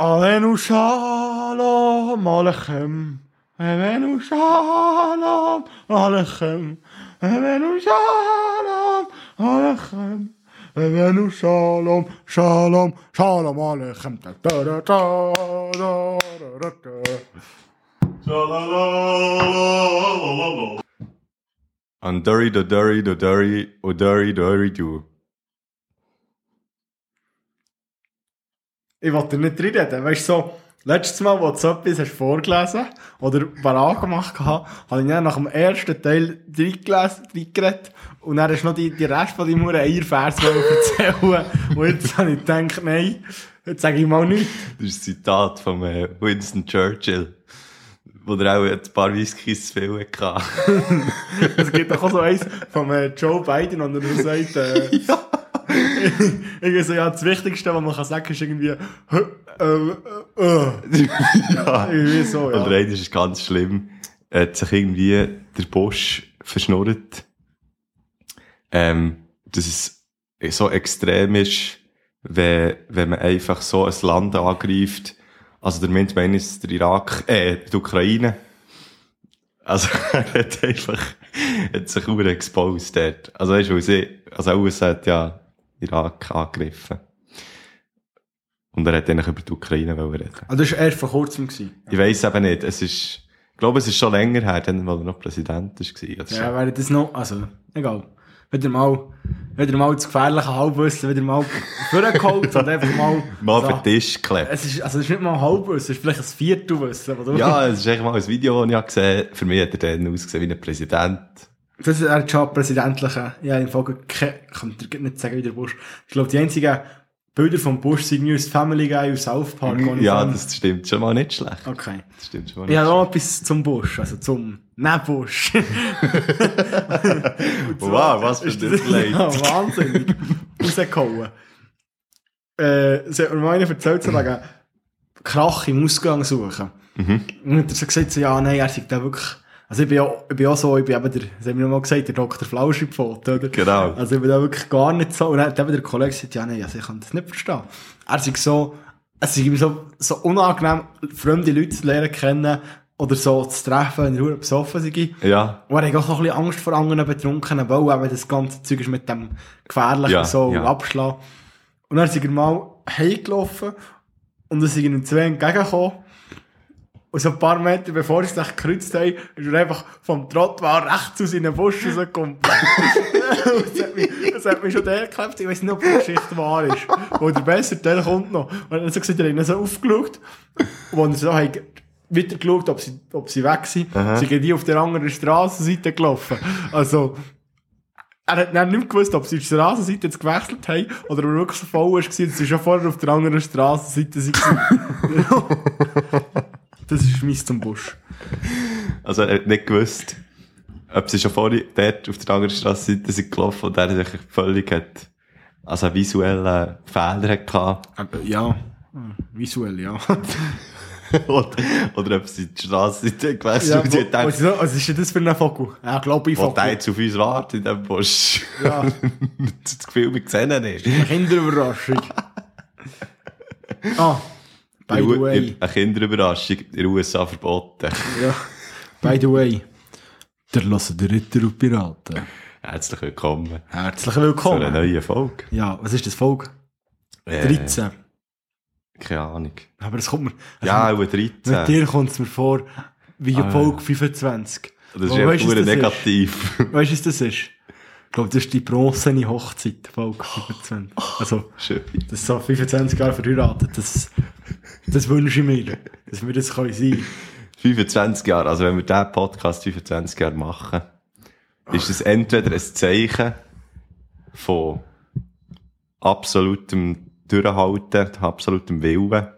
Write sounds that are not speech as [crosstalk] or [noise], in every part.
Alenu shalom alechem. Alenu shalom alechem. Alenu shalom alechem. Alenu shalom shalom shalom alechem. And Dari the Dari the Dari Odari Dari do. Ich wollte nicht reden. Weißt du, so, letztes Mal, wo du so etwas hast vorgelesen oder parat gemacht hast, habe ich dann nach dem ersten Teil reingelesen, reingeredet und dann hast du noch die, die Rest von deinem Eiervers erzählen [laughs] und jetzt habe ich gedacht, nein, jetzt sage ich mal nichts. Das ist ein Zitat von äh, Winston Churchill, wo er auch ein paar Whiskys zu viel hatte. [laughs] Es gibt auch so eins von äh, Joe Biden, und er sagt, äh, [laughs] [laughs] irgendwie so, ja, das Wichtigste, was man kann sagen, ist irgendwie, äh, äh, äh. [laughs] ja. Irgendwie so, ja. Oder einer ist ganz schlimm. Er hat sich irgendwie der Bosch verschnurrt. Ähm, dass es so extrem ist, wenn, wenn man einfach so ein Land angreift. Also damit meine ich der Irak, äh, die Ukraine. Also [laughs] er hat einfach, hat sich auch exposed dort. Also weißt du, weil sie, also USA hat ja Irak angegriffen. Und er hat eigentlich über die Ukraine reden. Ah, das war erst vor kurzem. Gewesen. Ich weiss eben nicht. Es ist, ich glaube, es ist schon länger her, dann, weil er noch Präsident war. Ja, wäre das noch, also, egal. Wieder mal, wieder mal das gefährliche Halbwissen, wieder mal vorgeholt und einfach mal... [laughs] mal auf so. den Tisch geklebt. Es ist, also, es ist nicht mal Halbwissen, es ist vielleicht ein Viertelwissen? Ja, es ist eigentlich mal ein Video, das ich gesehen habe. Für mich hat er dann ausgesehen wie ein Präsident. Das ist er schon präsidentliche, ja, im Fall, ke- ich kann dir nicht sagen, wie der Bush. Ich glaube, die einzigen Bilder vom Bush sind nur aus Family Guy und South Park. ich Ja, das stimmt schon mal nicht schlecht. Okay. Das stimmt schon mal Ich nicht habe noch etwas zum Busch, also zum Nebusch. [laughs] Wow, was für ein das [laughs] Überleitung. ja, wahnsinnig rausgehauen. Äh, sie hat mir mal erzählt, so wegen Krach im Ausgang suchen. Mhm. Und hat er so gesagt, so, ja, nein, er sagt da wirklich, also ich bin ja, ich bin auch so, ich bin eben der, das haben wir mal gesagt, der Dr. Flausch im Foto, oder? Genau. Also ich bin da wirklich gar nicht so, und dann hat eben der Kollege gesagt, ja, nein, also ich kann das nicht verstehen. Er sagt so, es ist so, so unangenehm, fremde Leute zu lernen kennen, oder so zu treffen, wenn er besoffen sei. Ja, Und er hat auch so ein bisschen Angst vor anderen Betrunkenen, weil eben das ganze Zeug ist mit dem Gefährlichen Ja, so ja. abschlagen. Und dann sind er mal heimgelaufen und dann sind ihm zwei entgegengekommen. Und so ein paar Meter bevor sie sich gekreuzt haben, ist er einfach vom Trottoir rechts aus in den Busch rausgekommen. Und [laughs] das, hat mich, das hat mich schon der geklebt. Ich weiß nicht, ob die Geschichte wahr ist. Wo der bessere Teil kommt noch. Und dann hat er so gesagt, er hat so aufgeschaut. Und so hat wieder geschaut, ob sie, ob sie weg sind, sind die auf der anderen Strassenseite gelaufen. Also, er hat dann nicht gewusst, ob sie die Strassenseite jetzt gewechselt haben oder ob er wirklich so voll war, dass sie schon vorher auf der anderen Strassenseite waren. [laughs] [laughs] das ist mies zum Busch. [laughs] also er hat nicht gewusst, ob sie schon vorher dort auf der anderen Straßenseite sind gelaufen und er sich völlig hat, also einen visuellen Fehler hatte. Ja, visuell, ja. [laughs] oder, oder ob sie die Straßenseite gewesen ja und sie wo, was ist denn das für ein Vogel? Ja, glaube ich, wo der jetzt auf uns wartet in diesem Busch. Ja. [laughs] das Gefühl, wir sehen ihn nicht. Eine Kinderüberraschung. ah, by the In- way. Eine Kinderüberraschung in den USA verboten. [laughs] Ja. By the way. Der lassen der Ritter und Piraten. Herzlich willkommen Herzlich zu einer willkommen. neuen Folge. Ja, was ist das Folge? Äh, 13. Keine Ahnung. Aber das kommt mir. Ja, auch 13. Mit dir kommt es mir vor wie eine Ah. Folge 25. Das ist ja was pure das ist? negativ. Weißt du, was das ist? Ich glaube, das ist die bronzene Hochzeit, Folge 25. Also, Schön. das ist so 25 Jahre verheiratet. Das, das wünsche ich mir, dass wir das können sein 25 Jahre, also wenn wir diesen Podcast 25 Jahre machen, ist es entweder ein Zeichen von absolutem Durchhalten, absolutem Willen,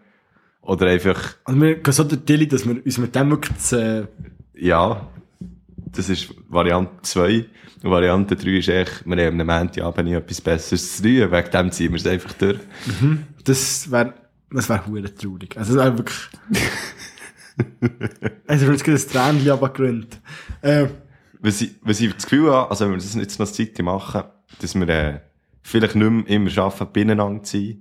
oder einfach, Also, wir gehen so der Tilly, dass wir uns mit dem wirklich äh, ja, das ist Variante 2. Und Variante 3 ist echt, wir haben am Montagabend etwas Besseres zu tun, wegen dem ziehen wir es einfach durch. das wäre, das wäre hure traurig. Also, [laughs] das wäre wirklich, also, wenn es gerade ein Tränchen runtergerannt. Äh, Was ich, was ich das Gefühl habe, also wenn wir das jetzt noch Zeit machen, dass wir äh, vielleicht nicht mehr immer schaffen, beieinander zu sein.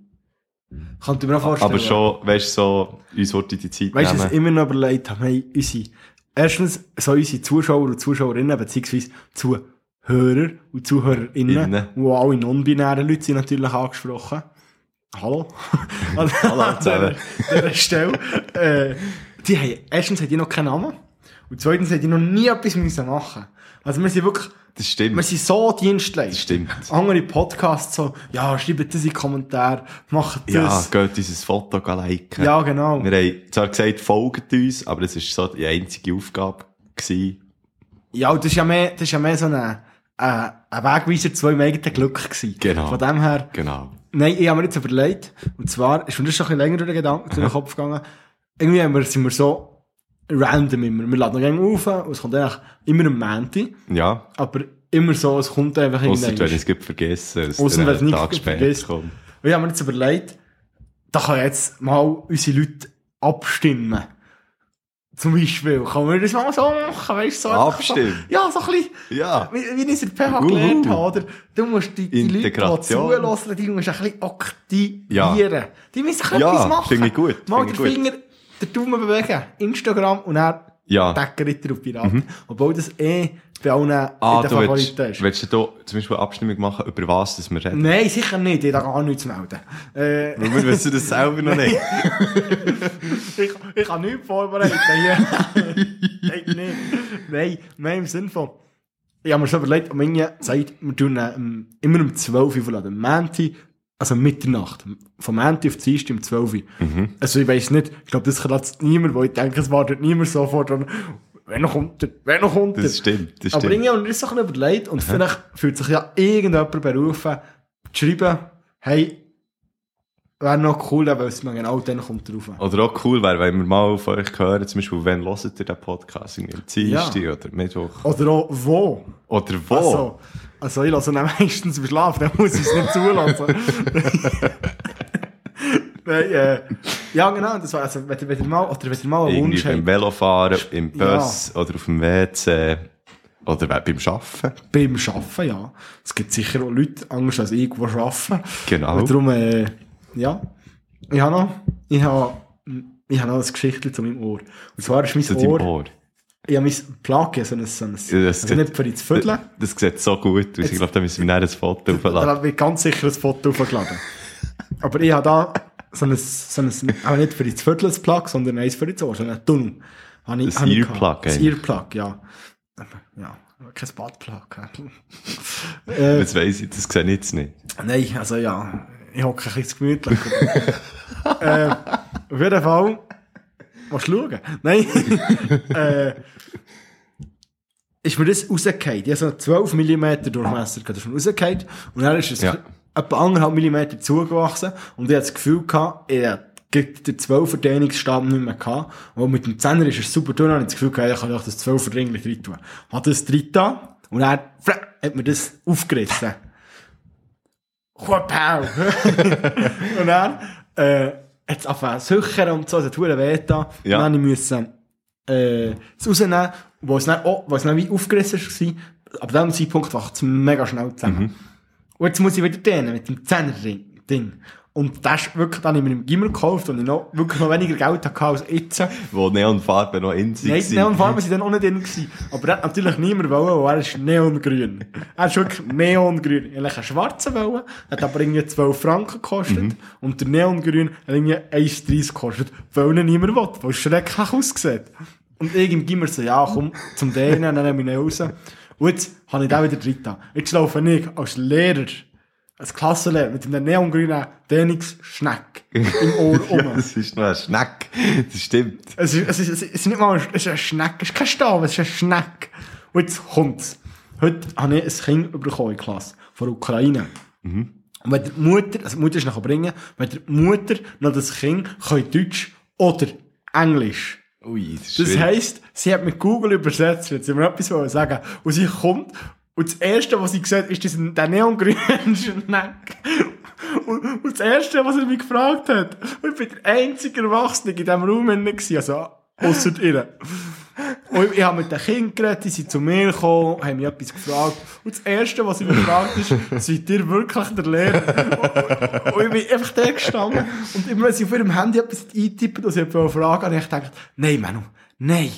Könnte mir auch vorstellen. Aber schon, weißt du, so, uns wollte die Zeit Weißt du, was ich immer noch überlegt habe? Hey, unsere, erstens, so unsere Zuschauer und Zuschauerinnen, beziehungsweise Zuhörer und Zuhörerinnen, Innen. wo alle non-binären Leute sind natürlich angesprochen. Hallo? [laughs] Hallo zusammen. An dieser Stelle. Äh, die haben, erstens haben die noch keinen Namen. Und zweitens haben die noch nie etwas müssen machen. Also wir sind wirklich, Das stimmt. wir sind so Dienstleister. Das stimmt. Andere Podcasts so, ja, schreibt das in die Kommentare, macht Ja, das. geht dieses Foto liken. Ja, genau. Wir haben zwar gesagt, folgt uns, aber das war so die einzige Aufgabe. Gewesen. Ja, das ist ja mehr, das ist ja mehr so ein, äh, ein Wegweiser zu meinem eigenen Glück gewesen. Genau. Von dem her, Genau. nein, ich habe mir jetzt überlegt, und zwar, ist mir das schon ein bisschen länger durch den Gedanken, durch den Kopf gegangen, irgendwie haben wir, sind wir so random immer. Wir laden gerne auf, und es kommt eigentlich immer am Montag, Ja, aber immer so, es kommt einfach ausser wenn ich es gerade vergessen, dass Ausser wenn es nicht Tag später kommt. Und ich habe mir jetzt überlegt, da kann jetzt mal unsere Leute abstimmen. Zum Beispiel, kann man das mal so machen, weißt du, so Abstimmen? So, ja, so ein bisschen, Ja. wie, wie ich es in PH Uhu. gelernt habe, oder? Du musst die, die Leute, die zulassen, die musst ein bisschen aktivieren. Ja. Die müssen Ja, etwas machen. finde ich gut, Mal den. Finger, den Daumen bewegen, Instagram und dann Ja. Deckenritter auf Piraten. Obwohl das eh bei allen Ah, in den du willst, Favoriten ist. willst du da zum Beispiel eine Abstimmung machen, über was das wir reden? Nein, sicher nicht. Ich habe gar nichts zu melden. Äh, wir wissen das selber noch nicht. [laughs] ich, ich habe nichts vorbereitet hier. Nein, nicht. Nein, nein, im Sinne von, ich habe mir schon überlegt, am Ende sagt, wir tun ähm, immer um 12 Uhr verladen. Mänti, also Mitternacht. Von Mänti auf Dienstag um 12 Uhr. Also ich weiss nicht, ich glaube, das kann jetzt niemand, weil ich denke, es wartet niemand sofort an, wenn noch kommt er, wenn noch kommt er. Das stimmt, das Aber stimmt. irgendwie habe ich mir das so ein bisschen überlegt und vielleicht fühlt sich ja irgendjemand berufen, zu schreiben, hey, wäre noch cool, weil es mir genau dann kommt drauf. Oder auch cool wäre, wenn wir mal von euch hören, zum Beispiel, wenn hört ihr den Podcast? Irgendwie am Dienstag oder Mittwoch? Oder auch wo. Oder wo? Also, also ich lasse ihn meistens im Schlaf, dann muss ich es nicht zulassen. [laughs] Nein, äh, ja genau, das war, also, wenn, ihr- wenn ihr mal, oder wenn ihr mal einen Irgendwie Wunsch beim habt, Velofahren, im Bus oder auf dem WC oder beim Arbeiten. beim Arbeiten, ja. Es gibt sicher auch Leute, anders als ich, die arbeiten. Genau. Und darum, äh, ja. Ich habe noch, ich habe, ich habe noch ein Geschichtchen zu meinem Ohr. Und zwar ist mein Zu Ohr, Ohr. ich habe mein Plug, so ein, so ein, Ja, das also sieht- nicht für ins Vierteln. Das sieht so gut aus. Ich glaube, da müssen wir nachher ein Foto Da aufladen. habe ich ganz sicher ein Foto aufgeladen. Aber ich habe da so ein, so ein, auch nicht für ins Viertel ein Plug, sondern eins für ins Ohr, so einen Tunnel. Habe ich- Ein ich Earplug. Ein eigentlich. Earplug, ja. Aber, Ja, kein Buttplug. [laughs] äh, Jetzt weiss ich, das sehe ich jetzt nicht. nein, also ja, ich hocke ein bisschen gemütlich. [laughs] äh, auf jeden Fall, willst du schauen? Nein. [laughs] äh, ist mir das rausgefallen. Ich habe so einen 12 mm Durchmesser das ist mir rausgefallen. Und dann ist es Ja. Etwa anderthalb Millimeter zugewachsen. Und ich hatte das Gefühl gehabt, ich hatte den 12er Dehnungsstab nicht mehr gehabt. Und mit dem Zehner ist es super dünn, und ich habe das Gefühl gehabt, ich kann auch das 12er Ring rein tun. Hat das drin getan, und flack, hat mir das aufgerissen. Chopau! [laughs] und dann, äh, hat es angefangen zu hüchern und so, es hat verdammt weh getan. Ja. Und dann musste ich äh, es rausnehmen, wo es dann, auch, wo es dann wie aufgerissen war. Ab diesem Zeitpunkt wacht es mega schnell zusammen. Und jetzt muss ich wieder dehnen mit dem Zehner-Ding. Und das ist wirklich, dann habe ich mir im Gimmer gekauft und ich noch, wirklich noch weniger Geld hatte als jetzt. Wo Neonfarben noch in sich Nein, sind. Neonfarben sind dann auch nicht drin gewesen. Aber er hat natürlich niemand wollen, weil er ist neongrün. Er ist wirklich neongrün. Er hat einen schwarzen wollen, hat aber irgendwie 12 Franken gekostet. Und der neongrün hat irgendwie 1,30 gekostet. Weil ihn niemand will, weil es schrecklich aussieht. Und ich im Gimmer so, ja, komm, zum Dehnen, dann nehme ich ihn raus. Und jetzt habe ich den wieder getan. Jetzt laufe ich als Lehrer, als Klassenlehrer mit einem neongrünen Dehnungsschneck im Ohr [laughs] rum. Das ist nur ein Schneck. Das stimmt. Es ist, es ist, es ist nicht mal ein, es ist ein Schneck, es ist kein Stab, es ist ein Schneck. Und jetzt kommt's. Heute habe ich ein Kind bekommen in der Klasse, von der Ukraine. Und wenn die Mutter, also die Mutter ist nachher bringen, wenn die Mutter noch das Kind kann Deutsch oder Englisch. Ui, das Das heisst, sie hat mit Google übersetzt, jetzt sie mir etwas wollen sagen. Und sie kommt, und das Erste, was sie sieht, ist diesen, der neongrüne [laughs] Schneck. Und, und das Erste, was er mich gefragt hat, und ich bin der einzige Erwachsene in diesem Raum gewesen, also, ausser ihr. Und ich habe mit den Kindern geredet, die sind zu mir gekommen, haben mich etwas gefragt. Und das Erste, was sie mich gefragt ist, seid ihr wirklich der Lehrer? Und ich bin einfach da gestanden. Und immer wenn sie auf ihrem Handy etwas eintippen und sie jemanden fragen, habe ich gedacht, nein, Manu, nein.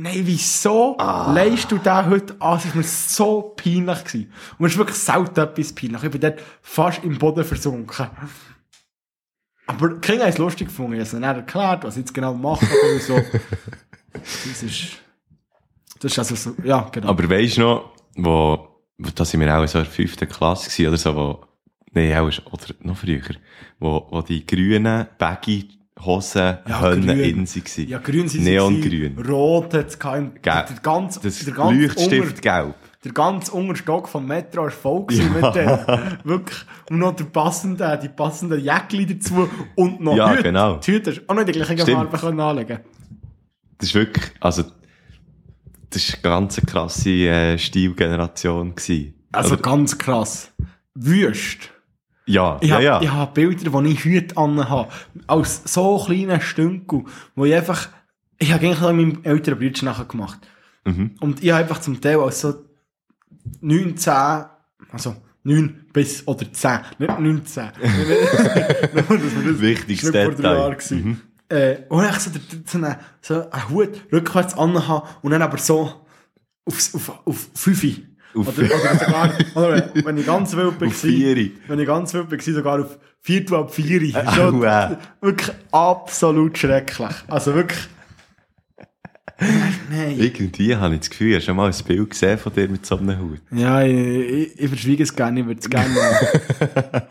Nein, wieso ah. leist du da heute an? Es war mir so peinlich. Gewesen. Und es ist wirklich selten etwas peinlich. Ich bin dort fast im Boden versunken. Aber die Kinder haben es lustig gefunden. Ich habe es dann erklärt, was ich jetzt genau mache und so. Das ist, das ist also so, ja, genau. Aber weisst du noch, wo, da sind wir auch in so einer fünften Klasse oder so, wo, nee, auch, oder noch früher, wo, wo die grünen Baggy Hosen Ja, grün. in sie gewesen. Ja, grün sind Neongrün. sie. Rot hat es kein, der Gelb. ganze, Das der ganze Leuchtstift gelb. Unter, der ganze Unterstock vom Metro war voll gewesen mit denen. Wirklich. Und noch der passende, die passenden Jäckli dazu und noch Ja, Hüte. genau. Die Hüte hast du auch noch in die gleiche Stimmt. Farbe können anlegen Das ist wirklich, also, das war eine ganz krasse äh, Stilgeneration gewesen. Also Oder- ganz krass. Wüst. ja, Ich ja, habe ja. ich hab Bilder, wo ich Hüte anhabe. Als so kleiner Stünkel, wo ich einfach, ich habe eigentlich meinem älteren Bruder nachher gemacht. Mhm. Und ich habe einfach zum Teil als so 9, 10, also 9 bis oder 10, nicht 19. [laughs] Nur, dass wir das- Wichtiges das war nicht Äh, und ich so, so, einen, so einen Hut rückwärts anhaben und dann aber so auf, auf, auf 5. Auf- Oder, oder sogar, oder wenn ich ganz wild war, wenn ich ganz wild war, sogar auf Viertel ab Vieri. Au, Schon wirklich absolut schrecklich. Also wirklich. Nein. Irgendwie habe ich das Gefühl, habe schon mal ein Bild gesehen von dir mit so einem Hut. Ja, ich, ich, ich verschwiege es gerne, ich würde es gerne. [laughs]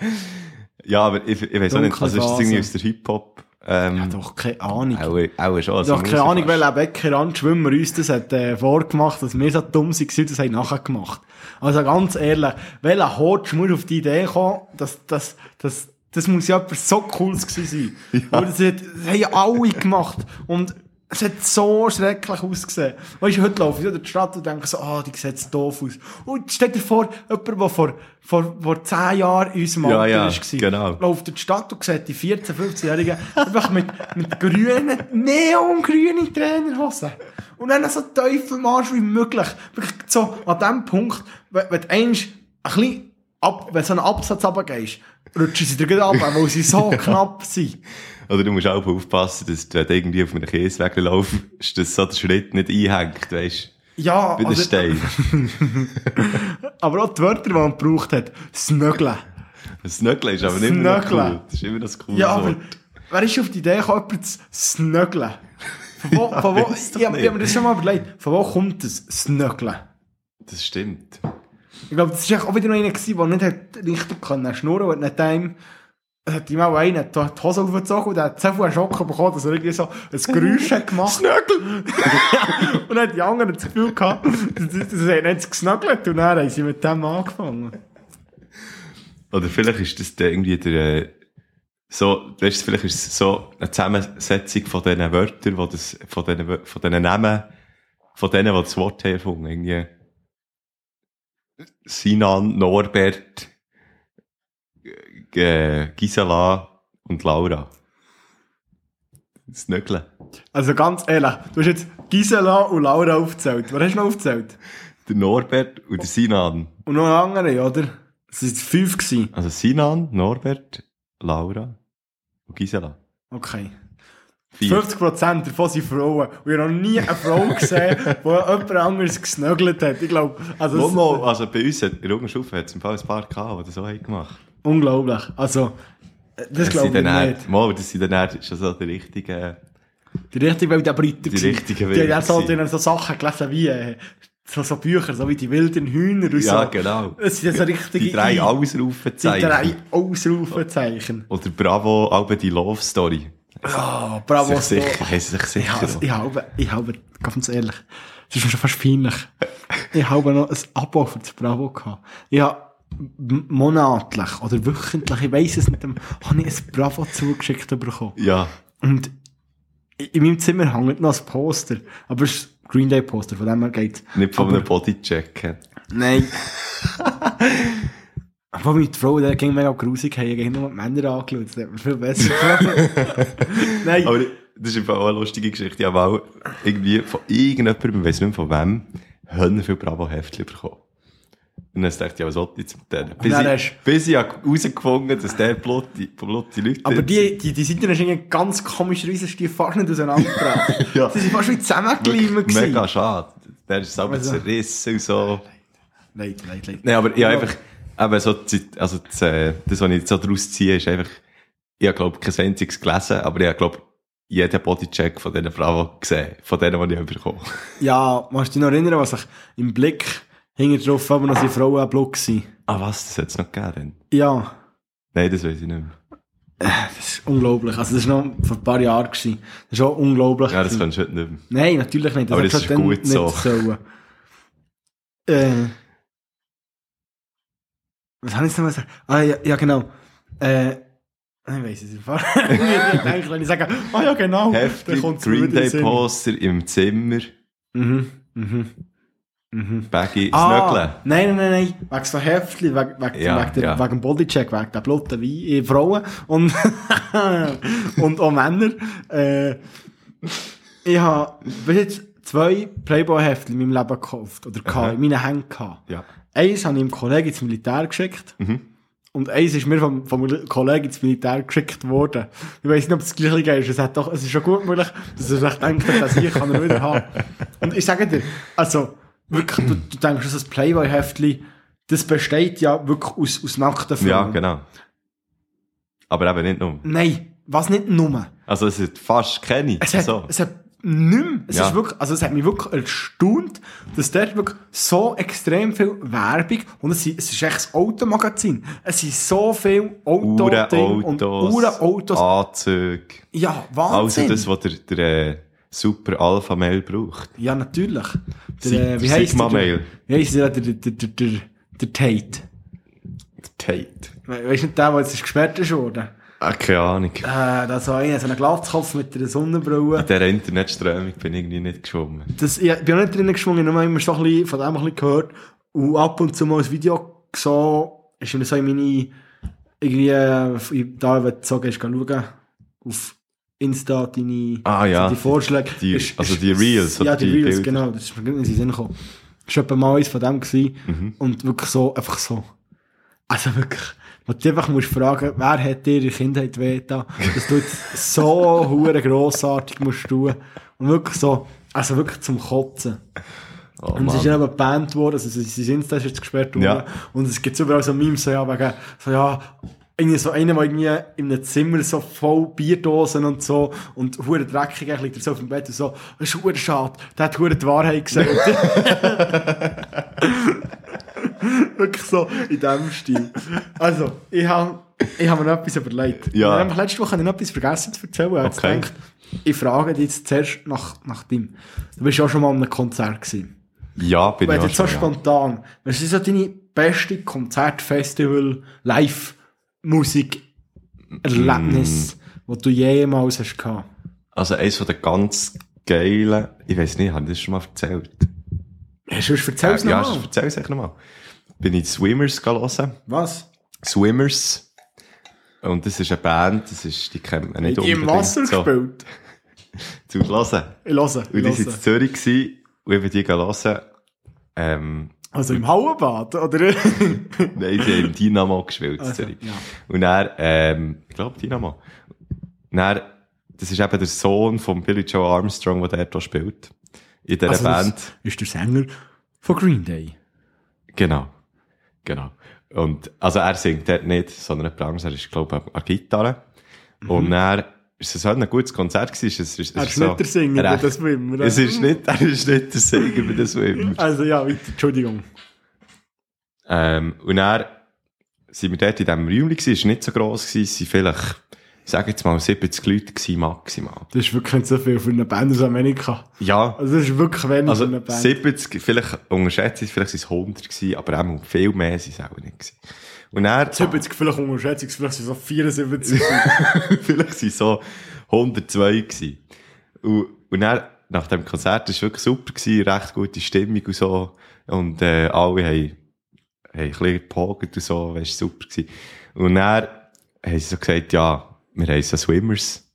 Ja, aber ich, ich weiß auch nicht, also ist das irgendwie aus der Hip-Hop? Ähm, Ja, doch, keine Ahnung. auch, auch schon. Doch, keine Ahnung, welcher Bäckerrandschwimmer uns das hat äh, vorgemacht, dass wir so dumm waren, das haben nachher gemacht. Also ganz ehrlich, welcher Hotschmur auf die Idee kam, dass, dass, dass, das muss ja etwas so Cooles gewesen sein. [laughs] Ja. Das, hat, das haben ja alle gemacht. Und es hat so schrecklich ausgesehen. Weißt du, heute laufe ich durch die Stadt und denke so, ah, die sieht doof aus. Und stell dir vor, jemand, der vor, vor, vor 10 Jahren in unserem Ja, Alter ja, war, genau. läuft durch die Stadt und sieht die 14-, 15-Jährigen einfach mit, mit grünen, neongrünen Trainerhosen. Und dann so Teufelmarsch wie möglich. Wirklich so an dem Punkt, wenn, wenn du einst ein bisschen ab, wenn so einen Absatz runtergehst, rutschen sie dir gleich ab, weil sie so [laughs] knapp sind. Oder du musst auch aufpassen, dass du, wenn du irgendwie auf einem Käseweg laufst, dass so der Schritt nicht einhängt, weißt Ja? Wie der also, Stein. [laughs] aber auch die Wörter, die man gebraucht hat, Snögeln. Snögeln ist aber nicht immer noch Snögeln. cool. Das ist immer das coole Ja, aber Wort. wer ist auf die Idee gekommen, jemanden zu snögeln? Von wo, [laughs] von wo, weiss doch ich, hab- ich nicht. hab mir das schon mal überlegt, von wo kommt das Snögeln? Das stimmt. Ich glaube, das war auch wieder noch einer, gewesen, der nicht hat richtig können schnurren und nicht einem, es hat ihm auch einer die Hose aufgezogen und hat so viel Schock bekommen, dass er irgendwie so ein Geräusch hat gemacht. Snögel! [laughs] und dann hat die anderen das Gefühl gehabt, dass er nicht gesnuggelt und dann haben sie mit dem angefangen. Oder vielleicht ist das irgendwie der, äh, so, weißt vielleicht ist es so eine Zusammensetzung von diesen Wörtern, wo das, von diesen, von diesen Namen, von denen, die das Wort haben erfunden. Irgendwie Sinan, Norbert, äh, Gisela und Laura. Das Nögeln. Also ganz ehrlich, du hast jetzt Gisela und Laura aufgezählt. Wer hast du noch aufgezählt? Der Norbert und der Sinan. Und noch eine andere, oder? Es waren fünf. Gewesen. Also Sinan, Norbert, Laura und Gisela. Okay. Vier. 50% davon sind Frauen. Und ich habe noch nie eine Frau [laughs] gesehen, die jemand anderes gesnuggelt hat. Ich glaube, also, Momo, also bei uns hat, in Unterstufe hat es im Fall ein paar gehabt, die das so haben gemacht unglaublich. Also, äh, das Das glaube ich nicht. eher- Mal, das sind dann schon so die richtigen, Die richtige Welt der Briten. Die richtigen Die haben so, Wilden die haben so Sachen gelesen wie, äh, so, so Bücher, so wie die wilden Hühner und ja so. genau. Es sind so richtige... Die drei die Ausrufezeichen. drei Ausrufezeichen. Oder Bravo, auch die Love Story. Oh, bravo. Sich sicher, sie sich sicher. Ja, ich habe, ich habe, ganz ehrlich, es ist mir schon fast peinlich. ich habe noch ein Abo für das Bravo gehabt. Ich habe monatlich oder wöchentlich, ich weiss es nicht, habe ich ein Bravo zugeschickt bekommen. ja, Und in in meinem Zimmer hängt noch ein Poster. Aber es ist ein Green Day Poster, von dem her geht's. nicht von Aber- einem Bodycheck. Nein. [laughs] Aber mit die Frau, der ging mega grusig, haben gegen nur die Männer angeschaut. Das hat mir viel besser gefallen. [laughs] Nein. Aber das ist einfach auch eine lustige Geschichte. Ich habe auch irgendwie von irgendjemandem, ich weiss nicht mehr von wem, Hörner viel Bravo-Heftchen bekommen. Und dann dachte ich, ja, was soll ich mit denen? Bis, dann ich, hast- bis ich herausgefunden dass der blutige Leute Aber die, die, die Seiten irgendwie ganz komischerweise ist die nicht auseinandergebracht. [laughs] Ja. Sie sind fast wie gewesen. mega schade. Der ist selber Also- zerrissen und so. Leid, leid, leid. Nein, aber ich habe einfach, eben so, die also das, äh, das, was ich jetzt so daraus ziehe, ist einfach, ich habe, glaube kein einziges gelesen, aber ich habe, glaube jeden Bodycheck von diesen Frauen gesehen, von denen, die ich bekommen [laughs] Ja, musst du dich noch erinnern, was ich im Blick hinten drauf aber noch seine Frau ein Block war? Ah, was? Das hat es noch gegeben? Ja, Nein, das weiß ich nicht mehr. das ist unglaublich. Also, das war noch vor ein paar Jahren. Gewesen. Das ist auch unglaublich. Ja, das gewesen. kannst du heute nicht mehr. Nein, natürlich nicht. Aber hat das ist gut so. sollen. [laughs] Äh, was habe ich noch mal gesagt? Ah, ja, ja genau. Äh, ich weiss es [laughs] nicht. ich wenn ich sage, ah ja genau, Heftig, Green Day. Poster im Zimmer, Mhm, mhm, mhm. Baggy, Ah, Snögeln. nein, nein, nein, nein, wegen so Heftchen, wegen, wegen, Ja, wegen, der, ja. wegen dem Bodycheck, wegen der Blutten wie Frauen und, [laughs] und auch Männer. Äh, ich habe bis jetzt zwei Playboy-Heftchen in meinem Leben gekauft, oder gehabt, in meinen Händen gehabt. Ja. Eins habe ich einem Kollegen ins Militär geschickt. Mhm. Und eins ist mir vom, vom Kollegen ins Militär geschickt worden. Ich weiß nicht, ob es das gleiche ist. Es, hat doch, es ist schon gut möglich, dass er sich denkt, dass ich kann er wieder haben. Und ich sage dir, also, wirklich, du, du denkst, so ein Playboy-Heftchen, das besteht ja wirklich aus, aus nackten Frauen. Ja, genau. Aber eben nicht nur. Nein, was nicht nur. Also es hat fast keine. Es hat, so. es hat nicht mehr. Es Ja. ist wirklich, also es hat mich wirklich erstaunt, dass dort wirklich so extrem viel Werbung und es, sind- es ist echt ein Automagazin. Es sind so viele Autos und Uhrenautos. Anzüge. Ja, Wahnsinn. Also das, was der, der äh, super Alpha-Mail braucht. ja, natürlich. Der, äh, wie der? Sigma-Mail. Wie heisst der, der, der, der, der, der Tate? Tate. We weißt du nicht, der, der jetzt ist gesperrt ist worden? Ah, keine Ahnung. Äh, da so einer, so einen Glatzkopf mit einer Sonnenbrille. In dieser Internetströmung bin ich irgendwie nicht geschwommen. Das, ich bin auch nicht drinnen geschwungen, ich habe immer so ein bisschen, von dem ein bisschen gehört. Und ab und zu mal ein Video so, ist mir so in meine, irgendwie, äh, da, wenn du so gehst, geh schauen, auf Insta, deine, Ah, ja. die Vorschläge. Die- Ist- also die Reels, Ja, die die Reels, Bilder? genau, das ist mir nicht in den Sinn gekommen. Das war mal eins von dem gewesen. Mhm. Und wirklich so, einfach so. Also wirklich, wo du einfach musst fragen, wer hat dir in der Kindheit wehgetan, dass du jetzt so [laughs] hure grossartig musst tun. Und wirklich so, also wirklich zum Kotzen. Oh, Und es ist Mann. ja eben gebannt worden, also sein Insta ist jetzt gesperrt worden. Ja. Und es gibt überall so Memes, so, ja, wegen, so, ja, irgendwie so einer, der irgendwie in einem Zimmer so voll Bierdosen und so und hure dreckig eigentlich liegt er so auf dem Bett und so, das ist hure schade, der hat hure die Wahrheit gesagt. [laughs] Wirklich so in diesem Stil. Also, ich habe ich hab mir noch etwas überlegt. Ja. Ich habe letzte Woche noch etwas vergessen zu erzählen. Ich Okay. gedacht, ich frage dich jetzt zuerst nach, nach dem. Du bist ja auch schon mal an einem Konzert gewesen. Ja, bin ich du auch jetzt so schon, ja. spontan, was ist so deine beste Konzertfestival, Live-Musik, Erlebnis, wo du jemals hast gehabt? Also eins von den ganz geilen, ich weiß nicht, habe ich das schon mal erzählt? Hast du es erzähl's ja, nochmal? ja, erzähl es echt nochmal. Bin ich Swimmers hören. Was? Swimmers. Und das ist eine Band, das ist, die kennt man nicht Die im unbedingt Wasser so. gespielt? [laughs] Zu hören. Ich höre, Und die ich waren in. Zürich gewesen, und ich bin die hören. Ähm, Also im Hauenbad, oder? [laughs] nein, die haben im Dynamo gespielt Also, ja. Und er, ähm, ich glaube Dynamo. Und er, das ist eben der Sohn von Billy Joe Armstrong, der dort spielt. In dieser Also das Band. ist der Sänger von Green Day. Genau. Genau. Und, also er singt dort nicht, sondern anderes. Er ist, glaube ich, an Gitarre. Und er, ist es halt ein gutes Konzert gewesen. Es ist, es. Er ist ist nicht der Sänger bei recht- den Swimmer. Es ist nicht, er ist nicht der Sänger bei den Swimmer. Also ja, weiter, Entschuldigung. Ähm, und dann sind wir dort in diesem Räumchen gewesen, es war nicht so gross gewesen, es waren vielleicht, ich sage jetzt mal 70 Leute gewesen, maximal. Das ist wirklich nicht so viel für eine Band aus Amerika. Ja, Also das ist wirklich wenig also für eine Band. 70, vielleicht unterschätze ich es, vielleicht sind es 100 gewesen, aber auch viel mehr sind es auch nicht gewesen. Und dann, 70, vielleicht Unterschätzung, vielleicht sind es so 74. vielleicht sind es so 102 gewesen. Und, und dann, nach dem Konzert, das war wirklich super gewesen, recht gute Stimmung und so. Und, äh, alle haben, haben ein bisschen gepogert und so, weißt, super gewesen. Und dann haben sie so gesagt, ja, wir haben so Swimmers.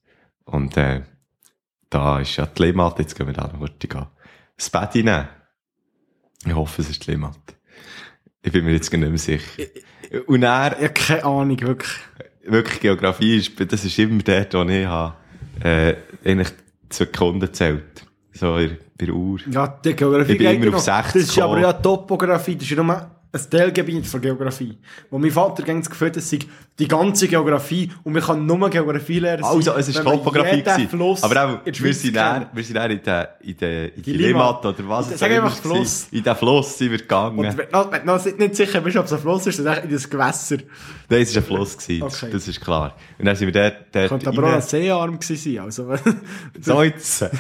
Und, äh, da ist ja die Lehmatte, jetzt gehen wir da noch kurz gehen. Das Bett nehmen. Ich hoffe, es ist die Lehmatte. Ich bin mir jetzt gar nicht mehr sicher. Und er, Ich habe keine Ahnung, wirklich. wirklich Geografie ist, das ist immer dort, wo ich habe, äh, eigentlich Sekunden zählt. So, bei der Uhr. Ja, die Geografie Ich bin immer auf noch. 60 Das ist aber ja Topografie, das ist ja nur ein Teilgebiet von Geografie. Wo mein Vater ganz gefühlt hat, die ganze Geografie und man kann nur Geografie lernen. Also, es ist Topografie gewesen. Aber auch, wir sind dann, wir sind dann in der, in der, in die, Limmat. oder was es auch einfach immer. Fluss. In den Fluss sind wir gegangen. Und wenn du noch, nicht sicher bist, ob es ein Fluss ist, dann echt in das Gewässer. Nein, es war ein Fluss, gewesen. Okay. das ist klar. Und dann sind wir dort, dort Könnte aber auch ein. Seearm gewesen sein. Also, So [laughs] jetzt. wird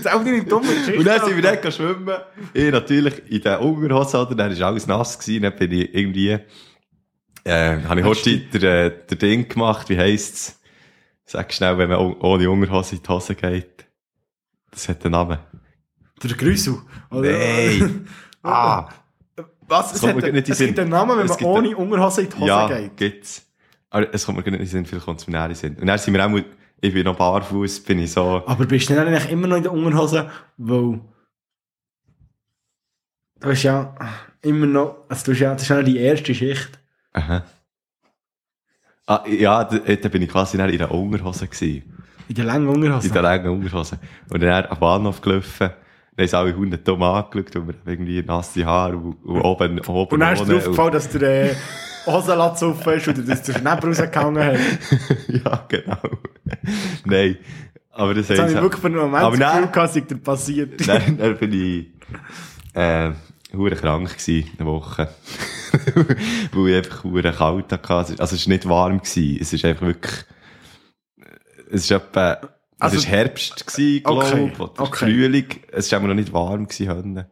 es auch nicht eine dumme Geschichte. Und dann sind wir dort schwimmen. Ich natürlich in den Unterhosen, oder? Dann war alles nass gewesen. Dann bin ich irgendwie, äh, habe ich heute der, der Ding gemacht. Wie heisst's? Sag schnell, wenn man oh- ohne Unterhose in die Hose geht. Das hat einen Namen. Der Grüssel. Nein. [laughs] ah. Was? Es, kommt hat, nicht in es gibt einen Namen, wenn man ohne Unterhose in die Hose ja, geht. gibt's. Aber es kommt mir gar nicht in den Sinn, vielleicht kommt es mir näher in den Sinn. Und dann sind wir auch, mal- ich bin noch barfuß, bin ich so, Aber bist du dann eigentlich immer noch in der Unterhose, weil du hast ja immer noch, also du hast ja, das ist ja noch die erste Schicht. aha. Ah, ja, da, da bin ich quasi in der Unterhose gewesen. In der langen Unterhose. In der langen Unterhose. Und dann am Bahnhof gelaufen. Dann haben alle Hunde dumm angeschaut, und wir haben irgendwie nasse Haare und, und oben, oben und dann ist dir aufgefallen, dass der äh, Hosenlatz offen ist oder dass der Schnepp rausgehangen hat. [laughs] ja, genau. Nein. Aber das Jetzt habe ich wirklich für einen Moment Aber das Gefühl gehabt, passiert. dann, dann bin ich, äh, hure krank gewesen, eine Woche. [laughs] Weil ich einfach hure kalt hatte. Also, es war nicht warm gewesen. Es ist einfach wirklich, es ist etwa, es Also- ist Herbst gewesen, glaube Okay, ich, oder okay. Frühling. Es war noch nicht warm Hönne.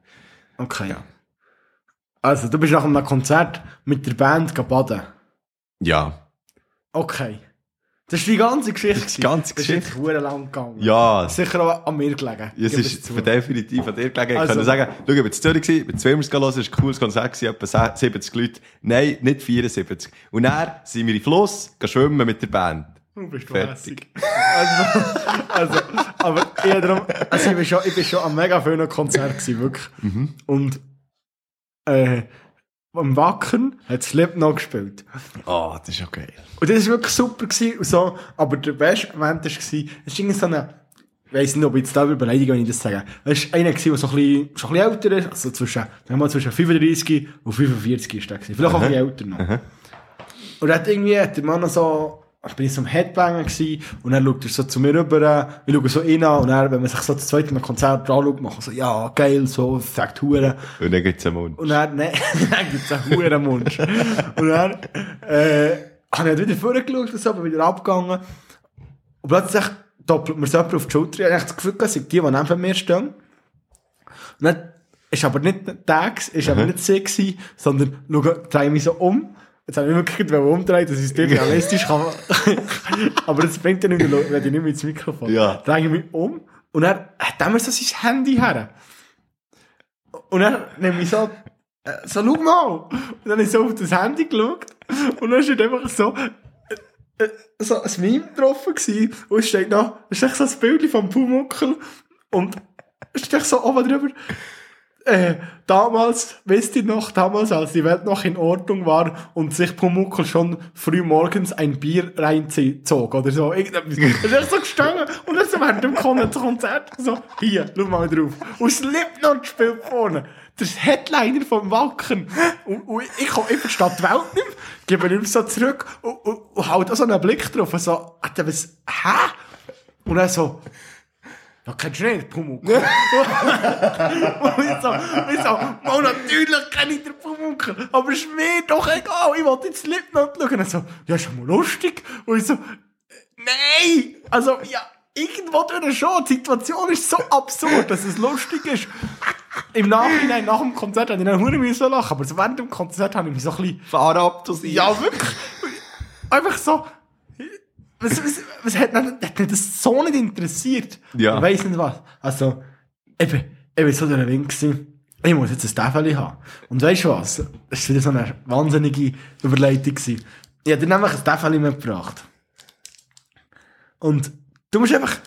Okay. Also, du bist nach einem Konzert mit der Band baden. Ja. Okay. Das ist die ganze Geschichte. Das ist die ganze Das ist Geschichte. verdammt lang gegangen. Ja. Sicher auch an mir gelegen. Es Gebe ist zu. definitiv an dir gelegen. Ich Also- kann sagen, schau, ich bin in Zürich ich bin zweimal hören, es war ein cooles Konzert etwa se- 70 Leute. Nein, nicht 74. Und dann sind wir den Fluss, gehen schwimmen mit der Band. Du bist Fertig. Also, also, aber eher darum, also ich bin schon, ich bin schon am mega vielen Konzert gewesen, wirklich. Mhm. Und, äh, am Wacken hat Slipknot gespielt. Oh, das ist ja geil. Und das war wirklich super gewesen, und so, aber der beste Moment war, es war irgendwie so eine, ich weiss nicht, ob ich jetzt da beleidige, wenn ich das sage. Es war einer, gewesen, der so ein bisschen, schon ein bisschen älter ist, also zwischen, wir mal, zwischen 35 und 45 ist der gewesen. Vielleicht auch ein bisschen älter noch. Und er hat irgendwie, hat der Mann noch so, ich bin so am Headbanger gewesen, und dann schaut er so zu mir rüber, wir schauen so rein, und dann, wenn man sich so das zweite Mal Konzert anschaut, macht er so, ja, geil, so, sagt Hure. Und dann gibt's einen Mund. Und dann, ne, [laughs] dann gibt's einen Hurenmund. und dann, äh, habe ich halt wieder vorgeschaut und so, bin wieder abgegangen. Und plötzlich doppelt mir so jemand auf die Schulter. Ich habe das Gefühl, sind die, die neben mir stehen. Und dann ist aber nicht der ist aber nicht sie gewesen, sondern schau, drehe mich so um. Jetzt habe ich mich wirklich umdrehen, dass ich es dir realistisch kann. aber das bringt ja nicht, wenn ich nicht mehr ins Mikrofon. Ja. Drehe ich mich um und dann hat er mir so sein Handy her. Und dann nehme ich so, äh, so, schau mal. Und dann habe ich so auf das Handy geschaut. Und dann steht einfach so, äh, äh, so ein Meme getroffen gewesen. Und es steht noch, es ist echt so ein Bild vom Pumuckel. Und es steht so oben drüber, äh, damals, wisst ihr noch, damals, als die Welt noch in Ordnung war und sich Pumuckel schon früh morgens ein Bier reinzog oder so. Irgendetwas. Das ist so gestanden und dann so während dem Kon- Konzert so, hier, schau mal drauf. Und Slipknot spielt vorne. Der Headliner vom Wacken. Und, und ich, ich verstehe die Welt nicht mehr, gebe ihm so zurück und, und, und halt auch so einen Blick drauf und so, was, hä? Und er so, ja, kennst du nicht, Pumuckl? und ich so, ich so, mal natürlich kenne ich den Pumuckl, aber ist mir doch egal, ich wollte jetzt Slipknot schauen. Und so, ja, ist ja mal lustig. Und ich so, nein! Also, ja, irgendwo durch schon, die Situation ist so absurd, dass es lustig ist. Im Nachhinein, nach dem Konzert, habe ich dann hure müssen lachen, aber so während dem Konzert habe ich mich so ein bisschen, siehst. ja, wirklich, einfach so, was, was, was hat, ihn- hat mich das so nicht interessiert? Ja. Ich weiss nicht was. Also, ich bin, ich bin so der Wind gewesen. Ich muss jetzt ein Täfeli haben. Und weißt du was? Das war wieder so eine wahnsinnige Überleitung gewesen. Ich habe dir nämlich ein Täfeli mitgebracht. Und Du musst einfach,